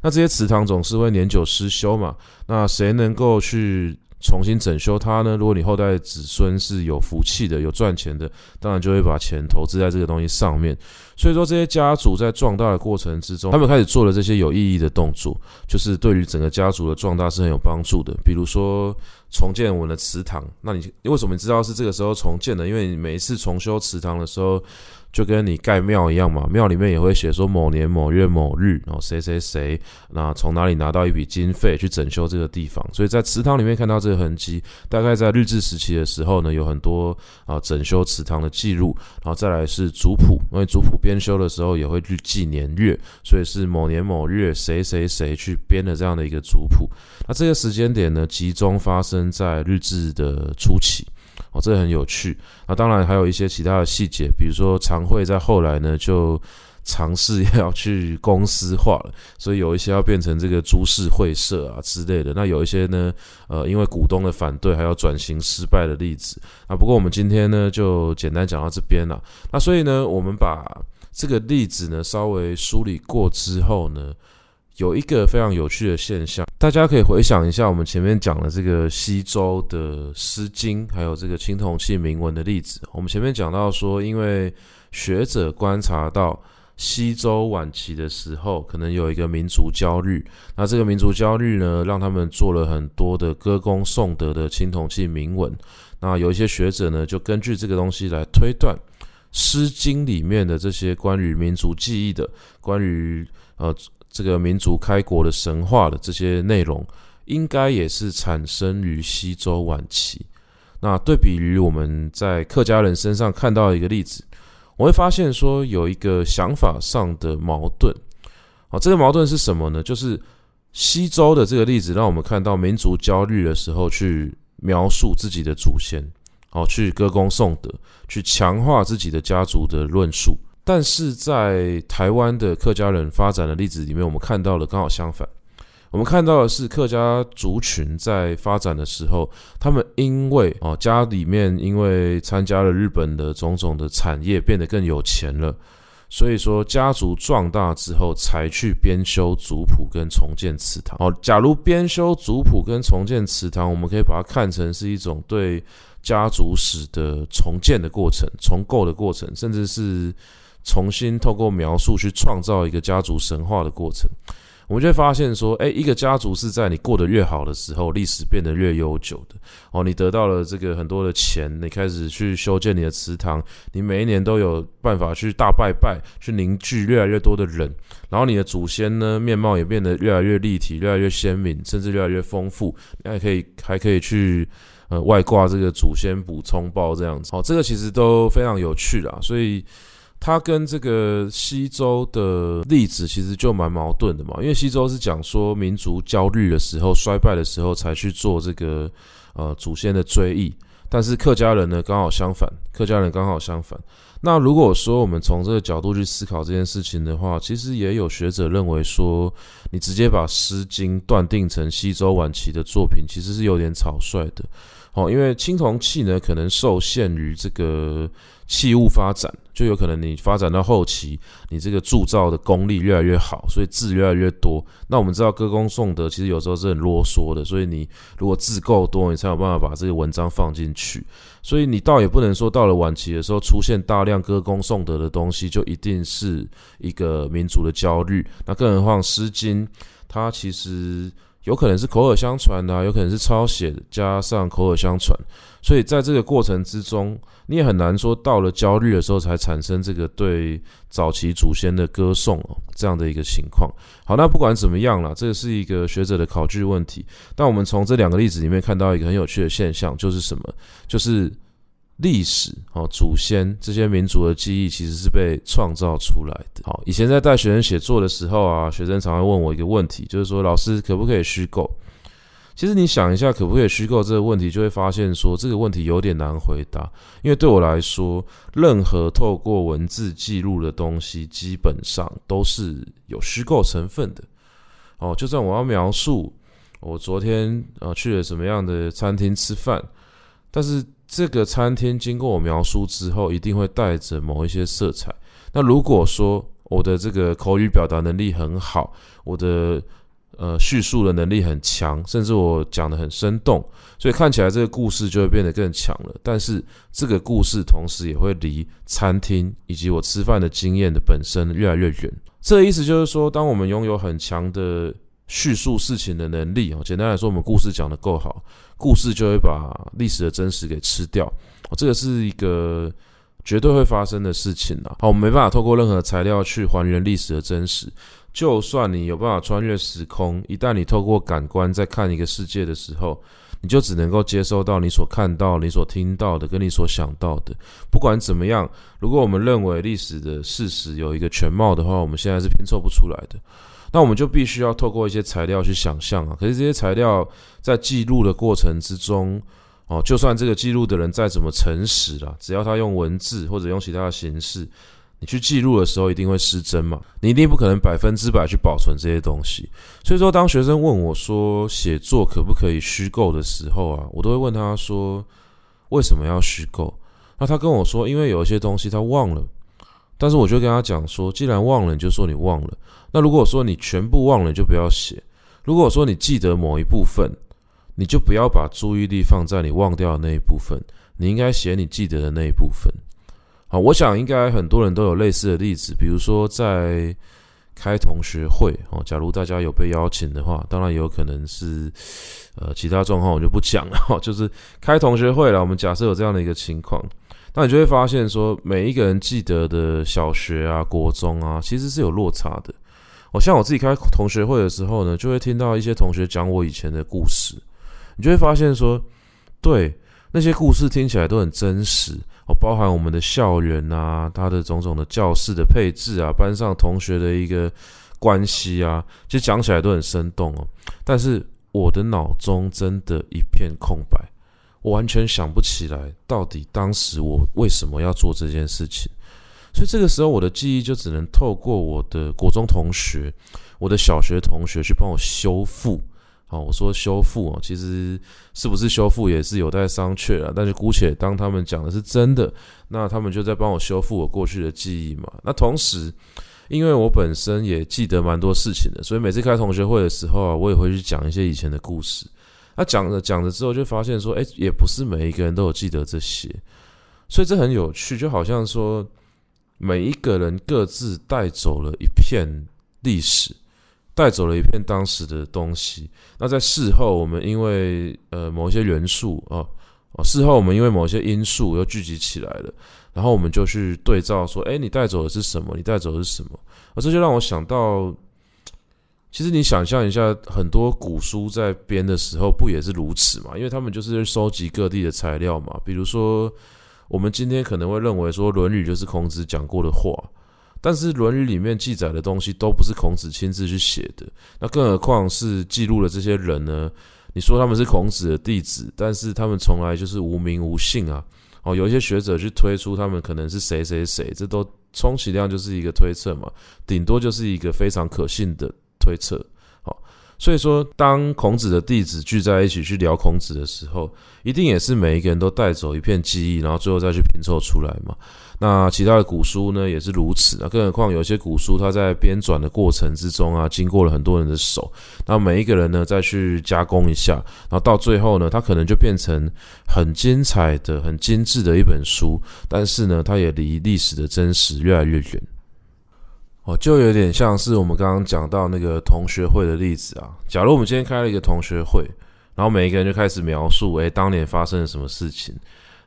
那这些祠堂总是会年久失修嘛，那谁能够去重新整修它呢？如果你后代子孙是有福气的、有赚钱的，当然就会把钱投资在这个东西上面。所以说，这些家族在壮大的过程之中，他们开始做了这些有意义的动作，就是对于整个家族的壮大是很有帮助的。比如说重建我们的祠堂，那你为什么知道是这个时候重建的？因为你每一次重修祠堂的时候，就跟你盖庙一样嘛，庙里面也会写说某年某月某日，然后谁谁谁，那从哪里拿到一笔经费去整修这个地方，所以在祠堂里面看到这个痕迹，大概在日治时期的时候呢，有很多啊整修祠堂的记录，然后再来是族谱，因为族谱编修的时候也会去记年月，所以是某年某月谁谁谁去编的这样的一个族谱，那这个时间点呢，集中发生在日治的初期。哦，这很有趣。那当然还有一些其他的细节，比如说常会在后来呢就尝试要去公司化了，所以有一些要变成这个株式会社啊之类的。那有一些呢，呃，因为股东的反对，还要转型失败的例子。啊，不过我们今天呢就简单讲到这边了。那所以呢，我们把这个例子呢稍微梳理过之后呢。有一个非常有趣的现象，大家可以回想一下我们前面讲的这个西周的《诗经》，还有这个青铜器铭文的例子。我们前面讲到说，因为学者观察到西周晚期的时候，可能有一个民族焦虑，那这个民族焦虑呢，让他们做了很多的歌功颂德的青铜器铭文。那有一些学者呢，就根据这个东西来推断《诗经》里面的这些关于民族记忆的，关于呃。这个民族开国的神话的这些内容，应该也是产生于西周晚期。那对比于我们在客家人身上看到的一个例子，我会发现说有一个想法上的矛盾。好，这个矛盾是什么呢？就是西周的这个例子，让我们看到民族焦虑的时候去描述自己的祖先，好，去歌功颂德，去强化自己的家族的论述。但是在台湾的客家人发展的例子里面，我们看到了刚好相反。我们看到的是客家族群在发展的时候，他们因为哦家里面因为参加了日本的种种的产业，变得更有钱了，所以说家族壮大之后，才去编修族谱跟重建祠堂。哦，假如编修族谱跟重建祠堂，我们可以把它看成是一种对家族史的重建的过程、重构的过程，甚至是。重新透过描述去创造一个家族神话的过程，我们就会发现说，诶，一个家族是在你过得越好的时候，历史变得越悠久的。哦，你得到了这个很多的钱，你开始去修建你的祠堂，你每一年都有办法去大拜拜，去凝聚越来越多的人，然后你的祖先呢，面貌也变得越来越立体，越来越鲜明，甚至越来越丰富。你还可以还可以去呃外挂这个祖先补充包这样子。哦，这个其实都非常有趣啦，所以。它跟这个西周的例子其实就蛮矛盾的嘛，因为西周是讲说民族焦虑的时候、衰败的时候才去做这个呃祖先的追忆，但是客家人呢刚好相反，客家人刚好相反。那如果说我们从这个角度去思考这件事情的话，其实也有学者认为说，你直接把《诗经》断定成西周晚期的作品，其实是有点草率的。哦，因为青铜器呢，可能受限于这个器物发展，就有可能你发展到后期，你这个铸造的功力越来越好，所以字越来越多。那我们知道歌功颂德其实有时候是很啰嗦的，所以你如果字够多，你才有办法把这个文章放进去。所以你倒也不能说到了晚期的时候出现大量歌功颂德的东西，就一定是一个民族的焦虑。那更何况《诗经》，它其实。有可能是口耳相传的，有可能是抄写加上口耳相传，所以在这个过程之中，你也很难说到了焦虑的时候才产生这个对早期祖先的歌颂，这样的一个情况。好，那不管怎么样啦，这是一个学者的考据问题。但我们从这两个例子里面看到一个很有趣的现象，就是什么？就是。历史哦，祖先这些民族的记忆其实是被创造出来的。好，以前在带学生写作的时候啊，学生常常问我一个问题，就是说老师可不可以虚构？其实你想一下，可不可以虚构这个问题，就会发现说这个问题有点难回答。因为对我来说，任何透过文字记录的东西，基本上都是有虚构成分的。哦，就算我要描述我昨天啊去了什么样的餐厅吃饭，但是。这个餐厅经过我描述之后，一定会带着某一些色彩。那如果说我的这个口语表达能力很好，我的呃叙述的能力很强，甚至我讲得很生动，所以看起来这个故事就会变得更强了。但是这个故事同时也会离餐厅以及我吃饭的经验的本身越来越远。这意思就是说，当我们拥有很强的叙述事情的能力哦，简单来说，我们故事讲得够好，故事就会把历史的真实给吃掉。这个是一个绝对会发生的事情啊。好，我们没办法透过任何材料去还原历史的真实。就算你有办法穿越时空，一旦你透过感官在看一个世界的时候，你就只能够接收到你所看到、你所听到的，跟你所想到的。不管怎么样，如果我们认为历史的事实有一个全貌的话，我们现在是拼凑不出来的。那我们就必须要透过一些材料去想象啊。可是这些材料在记录的过程之中，哦，就算这个记录的人再怎么诚实啦，只要他用文字或者用其他的形式。你去记录的时候一定会失真嘛，你一定不可能百分之百去保存这些东西。所以说，当学生问我说写作可不可以虚构的时候啊，我都会问他说为什么要虚构？那他跟我说，因为有一些东西他忘了。但是我就跟他讲说，既然忘了，你就说你忘了。那如果说你全部忘了，就不要写。如果说你记得某一部分，你就不要把注意力放在你忘掉的那一部分，你应该写你记得的那一部分。好，我想应该很多人都有类似的例子，比如说在开同学会哦，假如大家有被邀请的话，当然也有可能是呃其他状况我就不讲了哈，就是开同学会了，我们假设有这样的一个情况，那你就会发现说，每一个人记得的小学啊、国中啊，其实是有落差的。我像我自己开同学会的时候呢，就会听到一些同学讲我以前的故事，你就会发现说，对。那些故事听起来都很真实哦，包含我们的校园啊，它的种种的教室的配置啊，班上同学的一个关系啊，其实讲起来都很生动哦。但是我的脑中真的一片空白，我完全想不起来到底当时我为什么要做这件事情。所以这个时候我的记忆就只能透过我的国中同学、我的小学同学去帮我修复。好，我说修复啊，其实是不是修复也是有待商榷啊。但是姑且当他们讲的是真的，那他们就在帮我修复我过去的记忆嘛。那同时，因为我本身也记得蛮多事情的，所以每次开同学会的时候啊，我也会去讲一些以前的故事。那讲着讲着之后，就发现说，哎，也不是每一个人都有记得这些，所以这很有趣，就好像说每一个人各自带走了一片历史。带走了一片当时的东西。那在事后，我们因为呃某一些元素啊，啊，事后我们因为某些因素又聚集起来了，然后我们就去对照说，诶，你带走的是什么？你带走的是什么？而这就让我想到，其实你想象一下，很多古书在编的时候不也是如此嘛？因为他们就是收集各地的材料嘛。比如说，我们今天可能会认为说，《论语》就是孔子讲过的话。但是《论语》里面记载的东西都不是孔子亲自去写的，那更何况是记录的这些人呢？你说他们是孔子的弟子，但是他们从来就是无名无姓啊！哦，有一些学者去推出他们可能是谁谁谁，这都充其量就是一个推测嘛，顶多就是一个非常可信的推测。好，所以说当孔子的弟子聚在一起去聊孔子的时候，一定也是每一个人都带走一片记忆，然后最后再去拼凑出来嘛。那其他的古书呢，也是如此啊，更何况有些古书，它在编纂的过程之中啊，经过了很多人的手，那每一个人呢，再去加工一下，然后到最后呢，它可能就变成很精彩的、很精致的一本书，但是呢，它也离历史的真实越来越远。哦，就有点像是我们刚刚讲到那个同学会的例子啊。假如我们今天开了一个同学会，然后每一个人就开始描述，诶，当年发生了什么事情，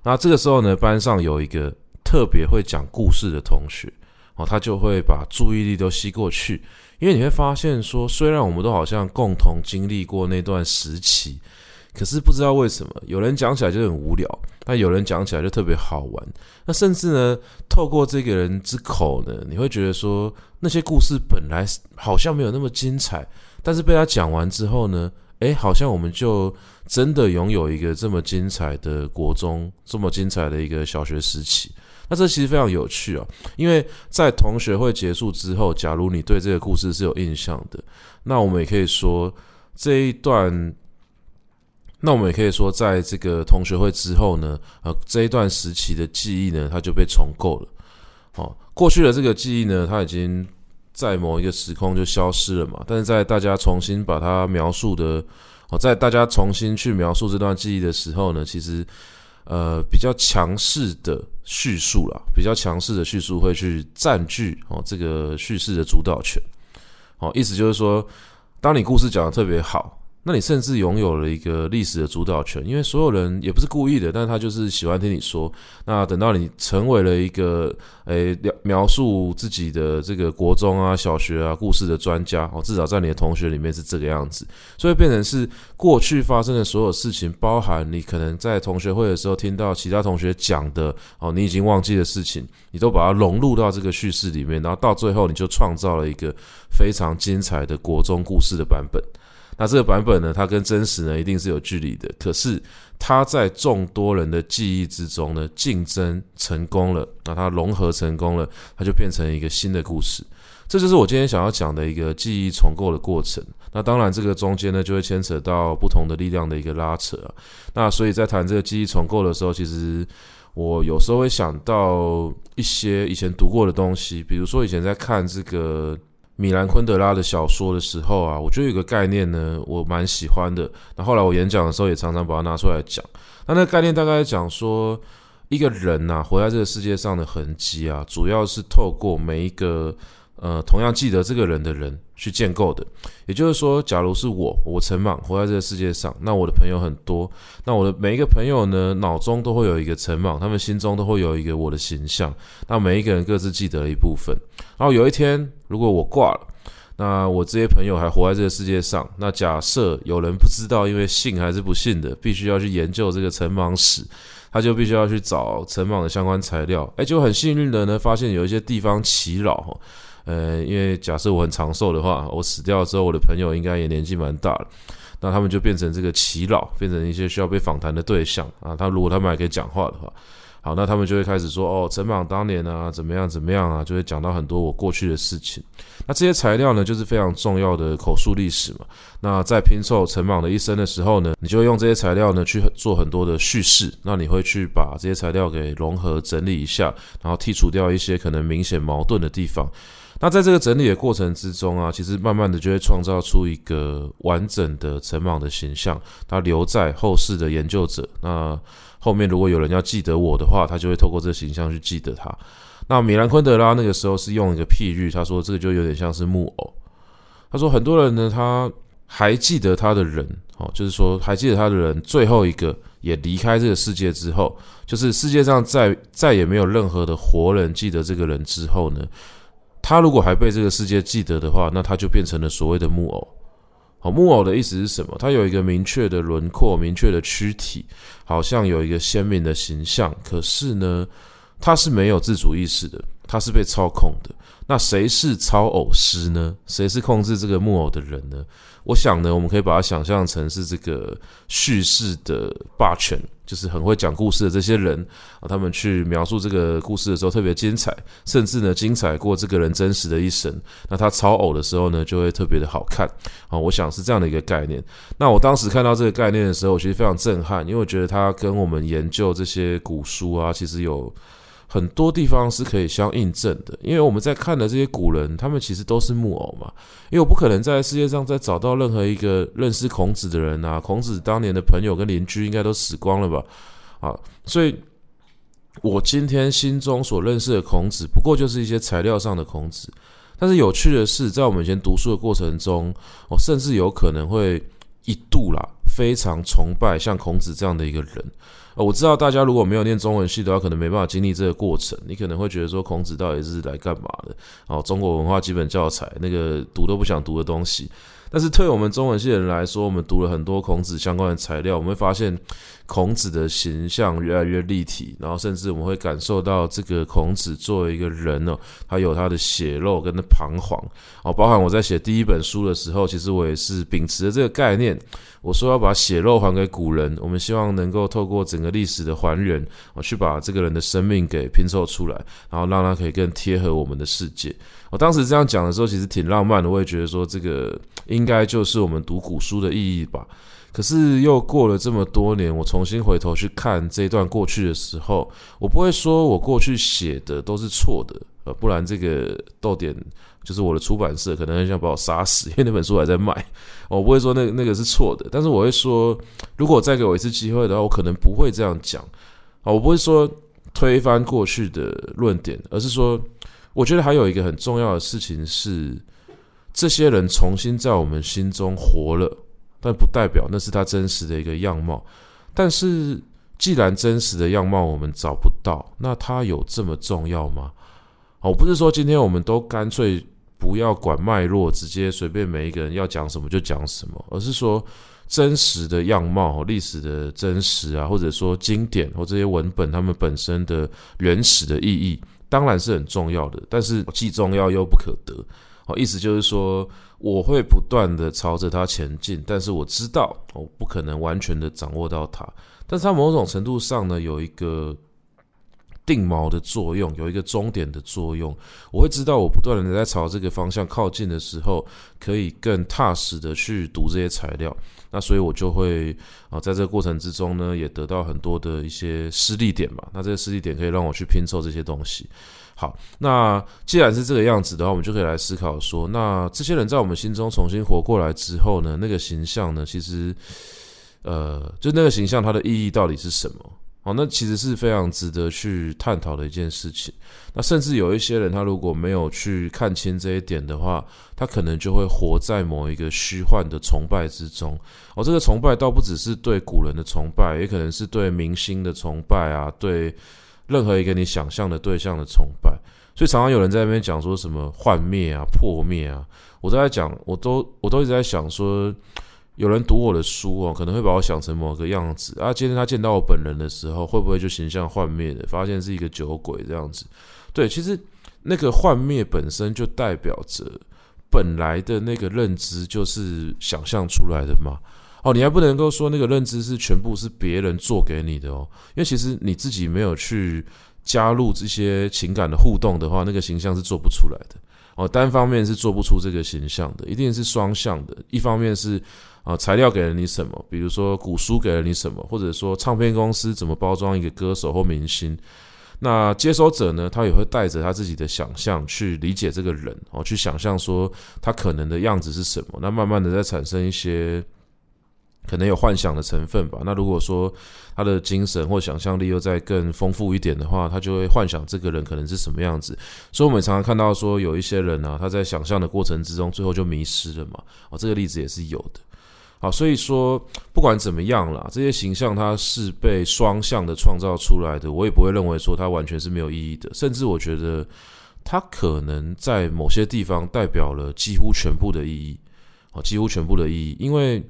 那这个时候呢，班上有一个。特别会讲故事的同学，哦，他就会把注意力都吸过去，因为你会发现说，虽然我们都好像共同经历过那段时期，可是不知道为什么，有人讲起来就很无聊，但有人讲起来就特别好玩。那甚至呢，透过这个人之口呢，你会觉得说，那些故事本来好像没有那么精彩，但是被他讲完之后呢，诶，好像我们就真的拥有一个这么精彩的国中，这么精彩的一个小学时期。那这其实非常有趣哦，因为在同学会结束之后，假如你对这个故事是有印象的，那我们也可以说这一段，那我们也可以说，在这个同学会之后呢，呃，这一段时期的记忆呢，它就被重构了。哦，过去的这个记忆呢，它已经在某一个时空就消失了嘛，但是在大家重新把它描述的，哦，在大家重新去描述这段记忆的时候呢，其实。呃，比较强势的叙述啦，比较强势的叙述会去占据哦这个叙事的主导权，哦，意思就是说，当你故事讲的特别好，那你甚至拥有了一个历史的主导权，因为所有人也不是故意的，但他就是喜欢听你说。那等到你成为了一个诶描描述自己的这个国中啊、小学啊故事的专家哦，至少在你的同学里面是这个样子，所以变成是过去发生的所有事情，包含你可能在同学会的时候听到其他同学讲的哦，你已经忘记的事情，你都把它融入到这个叙事里面，然后到最后你就创造了一个非常精彩的国中故事的版本。那这个版本呢，它跟真实呢一定是有距离的，可是它在众多人的记忆之中呢，竞争成功了，那它融合成功了，它就变成一个新的故事。这就是我今天想要讲的一个记忆重构的过程。那当然，这个中间呢就会牵扯到不同的力量的一个拉扯啊。那所以在谈这个记忆重构的时候，其实我有时候会想到一些以前读过的东西，比如说以前在看这个。米兰昆德拉的小说的时候啊，我觉得有个概念呢，我蛮喜欢的。那后来我演讲的时候也常常把它拿出来讲。那那个概念大概讲说，一个人呐，活在这个世界上的痕迹啊，主要是透过每一个。呃，同样记得这个人的人去建构的，也就是说，假如是我，我陈莽活在这个世界上，那我的朋友很多，那我的每一个朋友呢，脑中都会有一个陈莽，他们心中都会有一个我的形象，那每一个人各自记得了一部分。然后有一天，如果我挂了，那我这些朋友还活在这个世界上，那假设有人不知道，因为信还是不信的，必须要去研究这个陈莽史，他就必须要去找陈莽的相关材料，诶，就很幸运的呢，发现有一些地方耆老。呃，因为假设我很长寿的话，我死掉之后，我的朋友应该也年纪蛮大了，那他们就变成这个耆老，变成一些需要被访谈的对象啊。他如果他们还可以讲话的话，好，那他们就会开始说哦，陈莽当年啊，怎么样怎么样啊，就会讲到很多我过去的事情。那这些材料呢，就是非常重要的口述历史嘛。那在拼凑陈莽的一生的时候呢，你就会用这些材料呢去做很多的叙事。那你会去把这些材料给融合整理一下，然后剔除掉一些可能明显矛盾的地方。那在这个整理的过程之中啊，其实慢慢的就会创造出一个完整的陈莽的形象，他留在后世的研究者。那后面如果有人要记得我的话，他就会透过这个形象去记得他。那米兰昆德拉那个时候是用一个譬喻，他说这个就有点像是木偶。他说很多人呢，他还记得他的人，哦，就是说还记得他的人，最后一个也离开这个世界之后，就是世界上再再也没有任何的活人记得这个人之后呢。他如果还被这个世界记得的话，那他就变成了所谓的木偶。好，木偶的意思是什么？他有一个明确的轮廓、明确的躯体，好像有一个鲜明的形象。可是呢，他是没有自主意识的，他是被操控的。那谁是操偶师呢？谁是控制这个木偶的人呢？我想呢，我们可以把它想象成是这个叙事的霸权。就是很会讲故事的这些人啊，他们去描述这个故事的时候特别精彩，甚至呢精彩过这个人真实的一生。那他超偶的时候呢，就会特别的好看啊。我想是这样的一个概念。那我当时看到这个概念的时候，我其实非常震撼，因为我觉得它跟我们研究这些古书啊，其实有。很多地方是可以相印证的，因为我们在看的这些古人，他们其实都是木偶嘛。因为我不可能在世界上再找到任何一个认识孔子的人啊，孔子当年的朋友跟邻居应该都死光了吧？啊，所以我今天心中所认识的孔子，不过就是一些材料上的孔子。但是有趣的是，在我们以前读书的过程中，我甚至有可能会一度啦，非常崇拜像孔子这样的一个人。我知道大家如果没有念中文系的话，可能没办法经历这个过程。你可能会觉得说，孔子到底是来干嘛的？哦，中国文化基本教材那个读都不想读的东西。但是对我们中文系的人来说，我们读了很多孔子相关的材料，我们会发现孔子的形象越来越立体，然后甚至我们会感受到这个孔子作为一个人哦，他有他的血肉跟他彷徨哦。包含我在写第一本书的时候，其实我也是秉持着这个概念，我说要把血肉还给古人，我们希望能够透过整个历史的还原，我去把这个人的生命给拼凑出来，然后让他可以更贴合我们的世界。我当时这样讲的时候，其实挺浪漫的。我也觉得说，这个应该就是我们读古书的意义吧。可是又过了这么多年，我重新回头去看这一段过去的时候，我不会说我过去写的都是错的，呃，不然这个逗点就是我的出版社可能很想把我杀死，因为那本书还在卖。我不会说那那个是错的，但是我会说，如果再给我一次机会的话，我可能不会这样讲。啊，我不会说推翻过去的论点，而是说。我觉得还有一个很重要的事情是，这些人重新在我们心中活了，但不代表那是他真实的一个样貌。但是，既然真实的样貌我们找不到，那他有这么重要吗？哦，不是说今天我们都干脆不要管脉络，直接随便每一个人要讲什么就讲什么，而是说真实的样貌、历史的真实啊，或者说经典或这些文本它们本身的原始的意义，当然是很重要的，但是既重要又不可得。哦，意思就是说，我会不断的朝着它前进，但是我知道我不可能完全的掌握到它，但是它某种程度上呢，有一个。定锚的作用，有一个终点的作用，我会知道我不断的在朝这个方向靠近的时候，可以更踏实的去读这些材料。那所以我就会啊，在这个过程之中呢，也得到很多的一些施力点嘛。那这个施力点可以让我去拼凑这些东西。好，那既然是这个样子的话，我们就可以来思考说，那这些人在我们心中重新活过来之后呢，那个形象呢，其实呃，就那个形象它的意义到底是什么？好，那其实是非常值得去探讨的一件事情。那甚至有一些人，他如果没有去看清这一点的话，他可能就会活在某一个虚幻的崇拜之中。哦，这个崇拜倒不只是对古人的崇拜，也可能是对明星的崇拜啊，对任何一个你想象的对象的崇拜。所以常常有人在那边讲说什么幻灭啊、破灭啊，我都在讲，我都我都一直在想说。有人读我的书哦，可能会把我想成某个样子啊。今天他见到我本人的时候，会不会就形象幻灭的，发现是一个酒鬼这样子？对，其实那个幻灭本身就代表着本来的那个认知就是想象出来的嘛。哦，你还不能够说那个认知是全部是别人做给你的哦，因为其实你自己没有去加入这些情感的互动的话，那个形象是做不出来的哦。单方面是做不出这个形象的，一定是双向的。一方面是。啊，材料给了你什么？比如说古书给了你什么，或者说唱片公司怎么包装一个歌手或明星？那接收者呢，他也会带着他自己的想象去理解这个人哦，去想象说他可能的样子是什么。那慢慢的在产生一些可能有幻想的成分吧。那如果说他的精神或想象力又再更丰富一点的话，他就会幻想这个人可能是什么样子。所以我们常常看到说有一些人呢、啊，他在想象的过程之中，最后就迷失了嘛。哦，这个例子也是有的。好，所以说不管怎么样啦，这些形象它是被双向的创造出来的，我也不会认为说它完全是没有意义的，甚至我觉得它可能在某些地方代表了几乎全部的意义，哦，几乎全部的意义，因为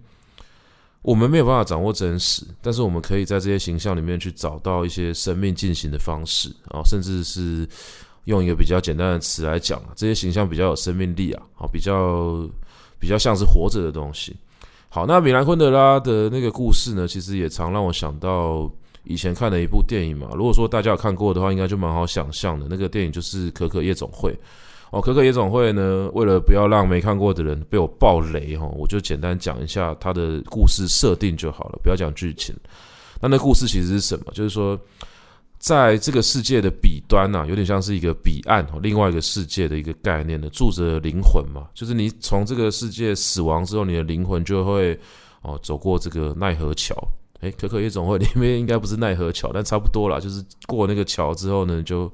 我们没有办法掌握真实，但是我们可以在这些形象里面去找到一些生命进行的方式啊，甚至是用一个比较简单的词来讲啊，这些形象比较有生命力啊，好，比较比较像是活着的东西。好，那米兰昆德拉的那个故事呢，其实也常让我想到以前看的一部电影嘛。如果说大家有看过的话，应该就蛮好想象的。那个电影就是《可可夜总会》哦，《可可夜总会》呢，为了不要让没看过的人被我爆雷哈，我就简单讲一下它的故事设定就好了，不要讲剧情。那那故事其实是什么？就是说。在这个世界的彼端呐、啊，有点像是一个彼岸，另外一个世界的一个概念的，住着灵魂嘛。就是你从这个世界死亡之后，你的灵魂就会哦走过这个奈何桥。诶，可可夜总会里面应该不是奈何桥，但差不多啦，就是过那个桥之后呢，就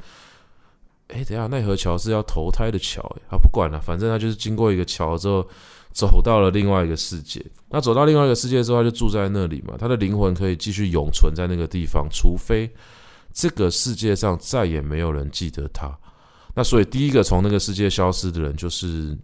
哎，等下奈何桥是要投胎的桥，哎，他不管了，反正他就是经过一个桥之后，走到了另外一个世界。那走到另外一个世界之后，他就住在那里嘛，他的灵魂可以继续永存在那个地方，除非。这个世界上再也没有人记得他，那所以第一个从那个世界消失的人就是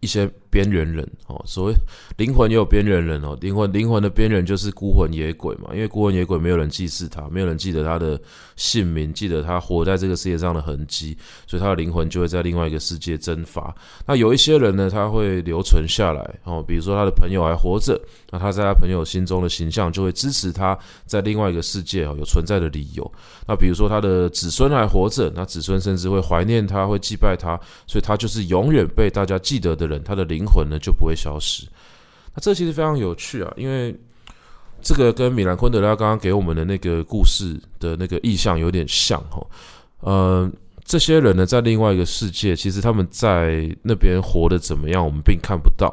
一些。边缘人哦，所谓灵魂也有边缘人哦，灵魂灵魂的边缘就是孤魂野鬼嘛，因为孤魂野鬼没有人祭祀他，没有人记得他的姓名，记得他活在这个世界上的痕迹，所以他的灵魂就会在另外一个世界蒸发。那有一些人呢，他会留存下来哦，比如说他的朋友还活着，那他在他朋友心中的形象就会支持他在另外一个世界哦有存在的理由。那比如说他的子孙还活着，那子孙甚至会怀念他，会祭拜他，所以他就是永远被大家记得的人，他的灵。灵魂呢就不会消失，那这其实非常有趣啊，因为这个跟米兰昆德拉刚刚给我们的那个故事的那个意象有点像哈。呃，这些人呢在另外一个世界，其实他们在那边活得怎么样，我们并看不到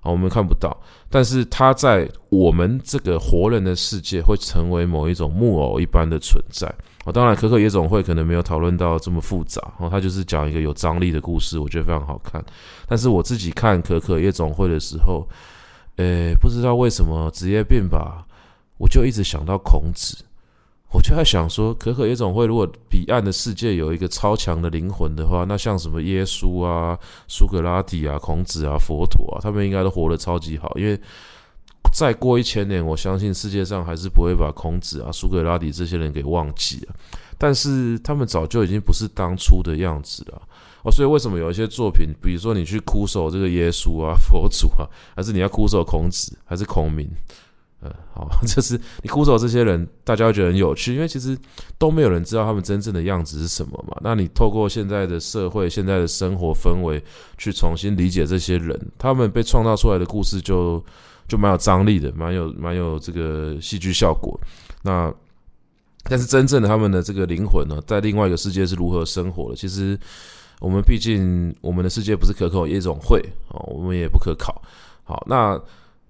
啊，我们看不到。但是他在我们这个活人的世界，会成为某一种木偶一般的存在。哦，当然，可可夜总会可能没有讨论到这么复杂哦，他就是讲一个有张力的故事，我觉得非常好看。但是我自己看可可夜总会的时候，呃，不知道为什么职业病吧，我就一直想到孔子。我就在想说，可可夜总会如果彼岸的世界有一个超强的灵魂的话，那像什么耶稣啊、苏格拉底啊、孔子啊、佛陀啊，他们应该都活得超级好。因为再过一千年，我相信世界上还是不会把孔子啊、苏格拉底这些人给忘记了。但是他们早就已经不是当初的样子了。哦，所以为什么有一些作品，比如说你去哭守这个耶稣啊、佛祖啊，还是你要哭守孔子，还是孔明？呃，好，就是你哭守这些人，大家会觉得很有趣，因为其实都没有人知道他们真正的样子是什么嘛。那你透过现在的社会、现在的生活氛围去重新理解这些人，他们被创造出来的故事就就蛮有张力的，蛮有蛮有这个戏剧效果。那但是真正的他们的这个灵魂呢，在另外一个世界是如何生活的？其实我们毕竟我们的世界不是可口夜总会哦，我们也不可考。好，那。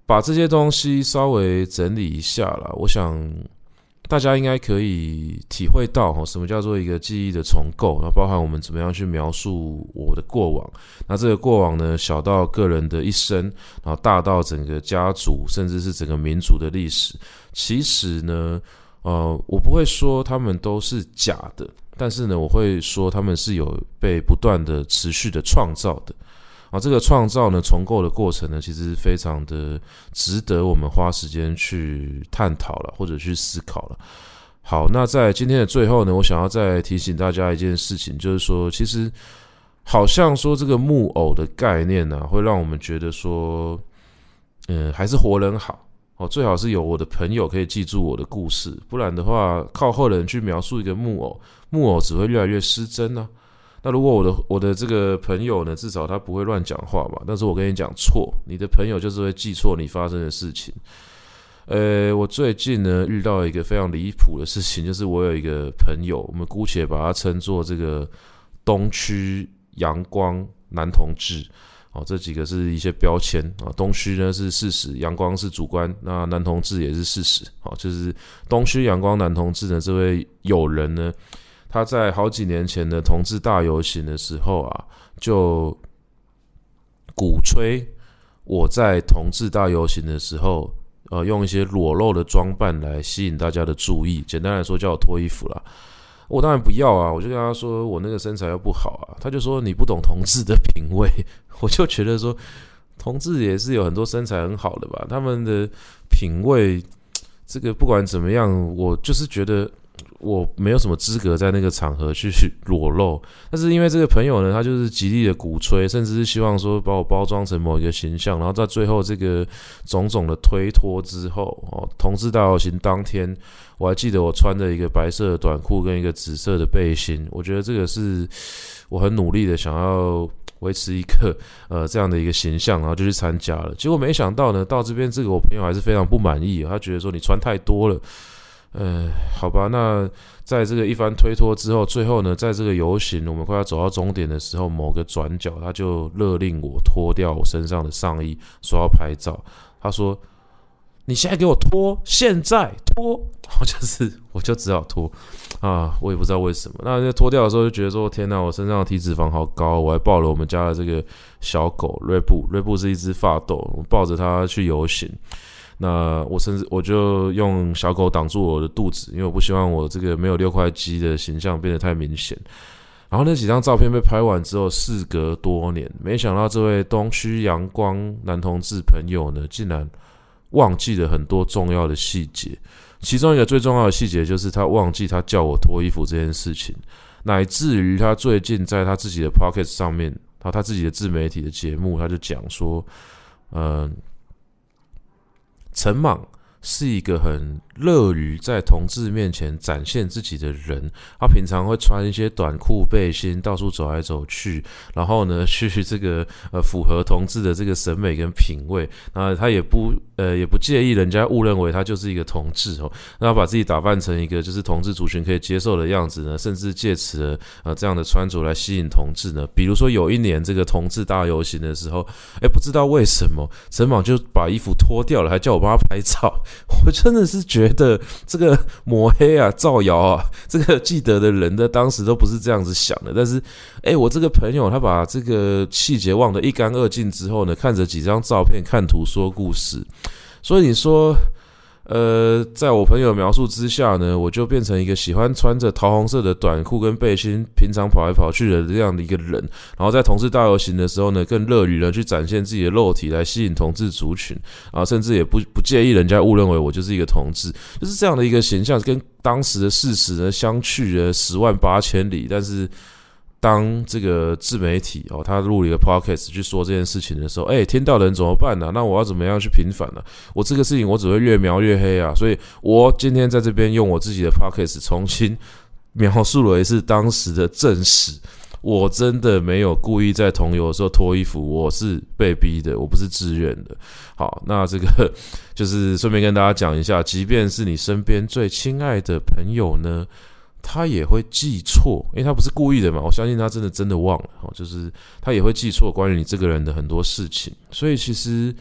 把这些东西稍微整理一下啦，我想大家应该可以体会到哈，什么叫做一个记忆的重构，那包含我们怎么样去描述我的过往。那这个过往呢，小到个人的一生，然后大到整个家族，甚至是整个民族的历史。其实呢，呃，我不会说他们都是假的，但是呢，我会说他们是有被不断的持续的创造的。啊，这个创造呢，重构的过程呢，其实非常的值得我们花时间去探讨了，或者去思考了。好，那在今天的最后呢，我想要再提醒大家一件事情，就是说，其实好像说这个木偶的概念呢，会让我们觉得说，嗯，还是活人好哦，最好是有我的朋友可以记住我的故事，不然的话，靠后人去描述一个木偶，木偶只会越来越失真呢。那如果我的我的这个朋友呢，至少他不会乱讲话吧？但是我跟你讲错，你的朋友就是会记错你发生的事情。呃，我最近呢遇到一个非常离谱的事情，就是我有一个朋友，我们姑且把他称作这个东区阳光男同志，哦，这几个是一些标签啊。东区呢是事实，阳光是主观，那男同志也是事实。好，就是东区阳光男同志的这位友人呢。他在好几年前的同志大游行的时候啊，就鼓吹我在同志大游行的时候，呃，用一些裸露的装扮来吸引大家的注意。简单来说，叫我脱衣服啦。我当然不要啊，我就跟他说我那个身材又不好啊。他就说你不懂同志的品味。我就觉得说，同志也是有很多身材很好的吧，他们的品味，这个不管怎么样，我就是觉得。我没有什么资格在那个场合去 裸露，但是因为这个朋友呢，他就是极力的鼓吹，甚至是希望说把我包装成某一个形象，然后在最后这个种种的推脱之后，哦，同志大游行当天，我还记得我穿着一个白色的短裤跟一个紫色的背心，我觉得这个是我很努力的想要维持一个呃这样的一个形象，然后就去参加了，结果没想到呢，到这边这个我朋友还是非常不满意，他觉得说你穿太多了。呃，好吧，那在这个一番推脱之后，最后呢，在这个游行我们快要走到终点的时候，某个转角他就勒令我脱掉我身上的上衣，说要拍照。他说：“你现在给我脱，现在脱。”我就是，我就只好脱啊，我也不知道为什么。那在脱掉的时候就觉得说：“天哪，我身上的体脂肪好高！”我还抱了我们家的这个小狗瑞布，瑞布是一只法斗，我抱着它去游行。那我甚至我就用小狗挡住我的肚子，因为我不希望我这个没有六块肌的形象变得太明显。然后那几张照片被拍完之后，事隔多年，没想到这位东区阳光男同志朋友呢，竟然忘记了很多重要的细节。其中一个最重要的细节就是他忘记他叫我脱衣服这件事情，乃至于他最近在他自己的 Podcast 上面，他他自己的自媒体的节目，他就讲说，嗯、陈莽是一个很乐于在同志面前展现自己的人，他平常会穿一些短裤背心到处走来走去，然后呢，去这个呃符合同志的这个审美跟品味，那他也不呃也不介意人家误认为他就是一个同志哦，那把自己打扮成一个就是同志族群可以接受的样子呢，甚至借此呃这样的穿着来吸引同志呢。比如说有一年这个同志大游行的时候，哎，不知道为什么陈莽就把衣服脱掉了，还叫我帮他拍照，我真的是觉觉得这个抹黑啊、造谣啊，这个记得的人的当时都不是这样子想的。但是，哎，我这个朋友他把这个细节忘得一干二净之后呢，看着几张照片，看图说故事，所以你说。呃，在我朋友描述之下呢，我就变成一个喜欢穿着桃红色的短裤跟背心，平常跑来跑去的这样的一个人。然后在同志大游行的时候呢，更乐于的去展现自己的肉体来吸引同志族群啊，甚至也不不介意人家误认为我就是一个同志，就是这样的一个形象，跟当时的事实呢相去了十万八千里。但是。当这个自媒体哦，他录了一个 podcast 去说这件事情的时候，哎，听到人怎么办呢？那我要怎么样去平反呢？我这个事情我只会越描越黑啊！所以我今天在这边用我自己的 podcast 重新描述了一次当时的正史。我真的没有故意在同游的时候脱衣服，我是被逼的，我不是自愿的。好，那这个 就是顺便跟大家讲一下，即便是你身边最亲爱的朋友呢。他也会记错，因为他不是故意的嘛。我相信他真的真的忘了，就是他也会记错关于你这个人的很多事情。所以其实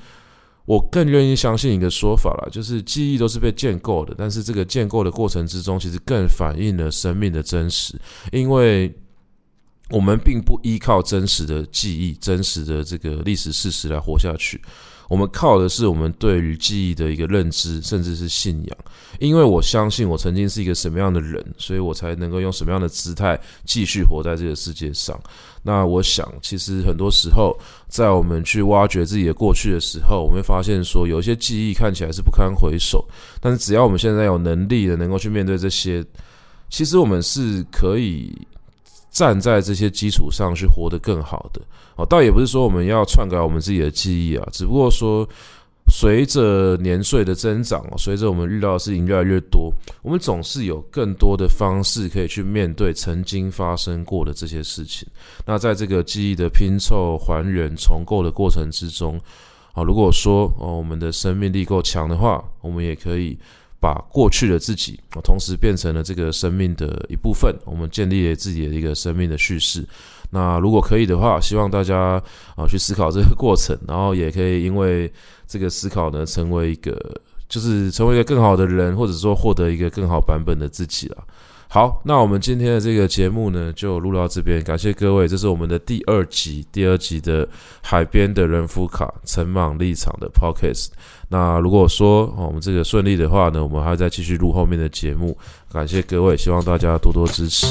我更愿意相信一个说法啦，就是记忆都是被建构的，但是这个建构的过程之中，其实更反映了生命的真实，因为我们并不依靠真实的记忆、真实的这个历史事实来活下去。我们靠的是我们对于记忆的一个认知，甚至是信仰。因为我相信我曾经是一个什么样的人，所以我才能够用什么样的姿态继续活在这个世界上。那我想，其实很多时候，在我们去挖掘自己的过去的时候，我们会发现说，有一些记忆看起来是不堪回首，但是只要我们现在有能力的，能够去面对这些，其实我们是可以。站在这些基础上去活得更好的哦，倒也不是说我们要篡改我们自己的记忆啊，只不过说随着年岁的增长，随着我们遇到的事情越来越多，我们总是有更多的方式可以去面对曾经发生过的这些事情。那在这个记忆的拼凑、还原、重构的过程之中，啊，如果说哦，我们的生命力够强的话，我们也可以。把过去的自己，同时变成了这个生命的一部分。我们建立了自己的一个生命的叙事。那如果可以的话，希望大家啊去思考这个过程，然后也可以因为这个思考呢，成为一个就是成为一个更好的人，或者说获得一个更好版本的自己了。好，那我们今天的这个节目呢，就录到这边。感谢各位，这是我们的第二集，第二集的海边的人夫卡陈莽立场的 Podcast。那如果说，我们这个顺利的话呢，我们还会再继续录后面的节目。感谢各位，希望大家多多支持。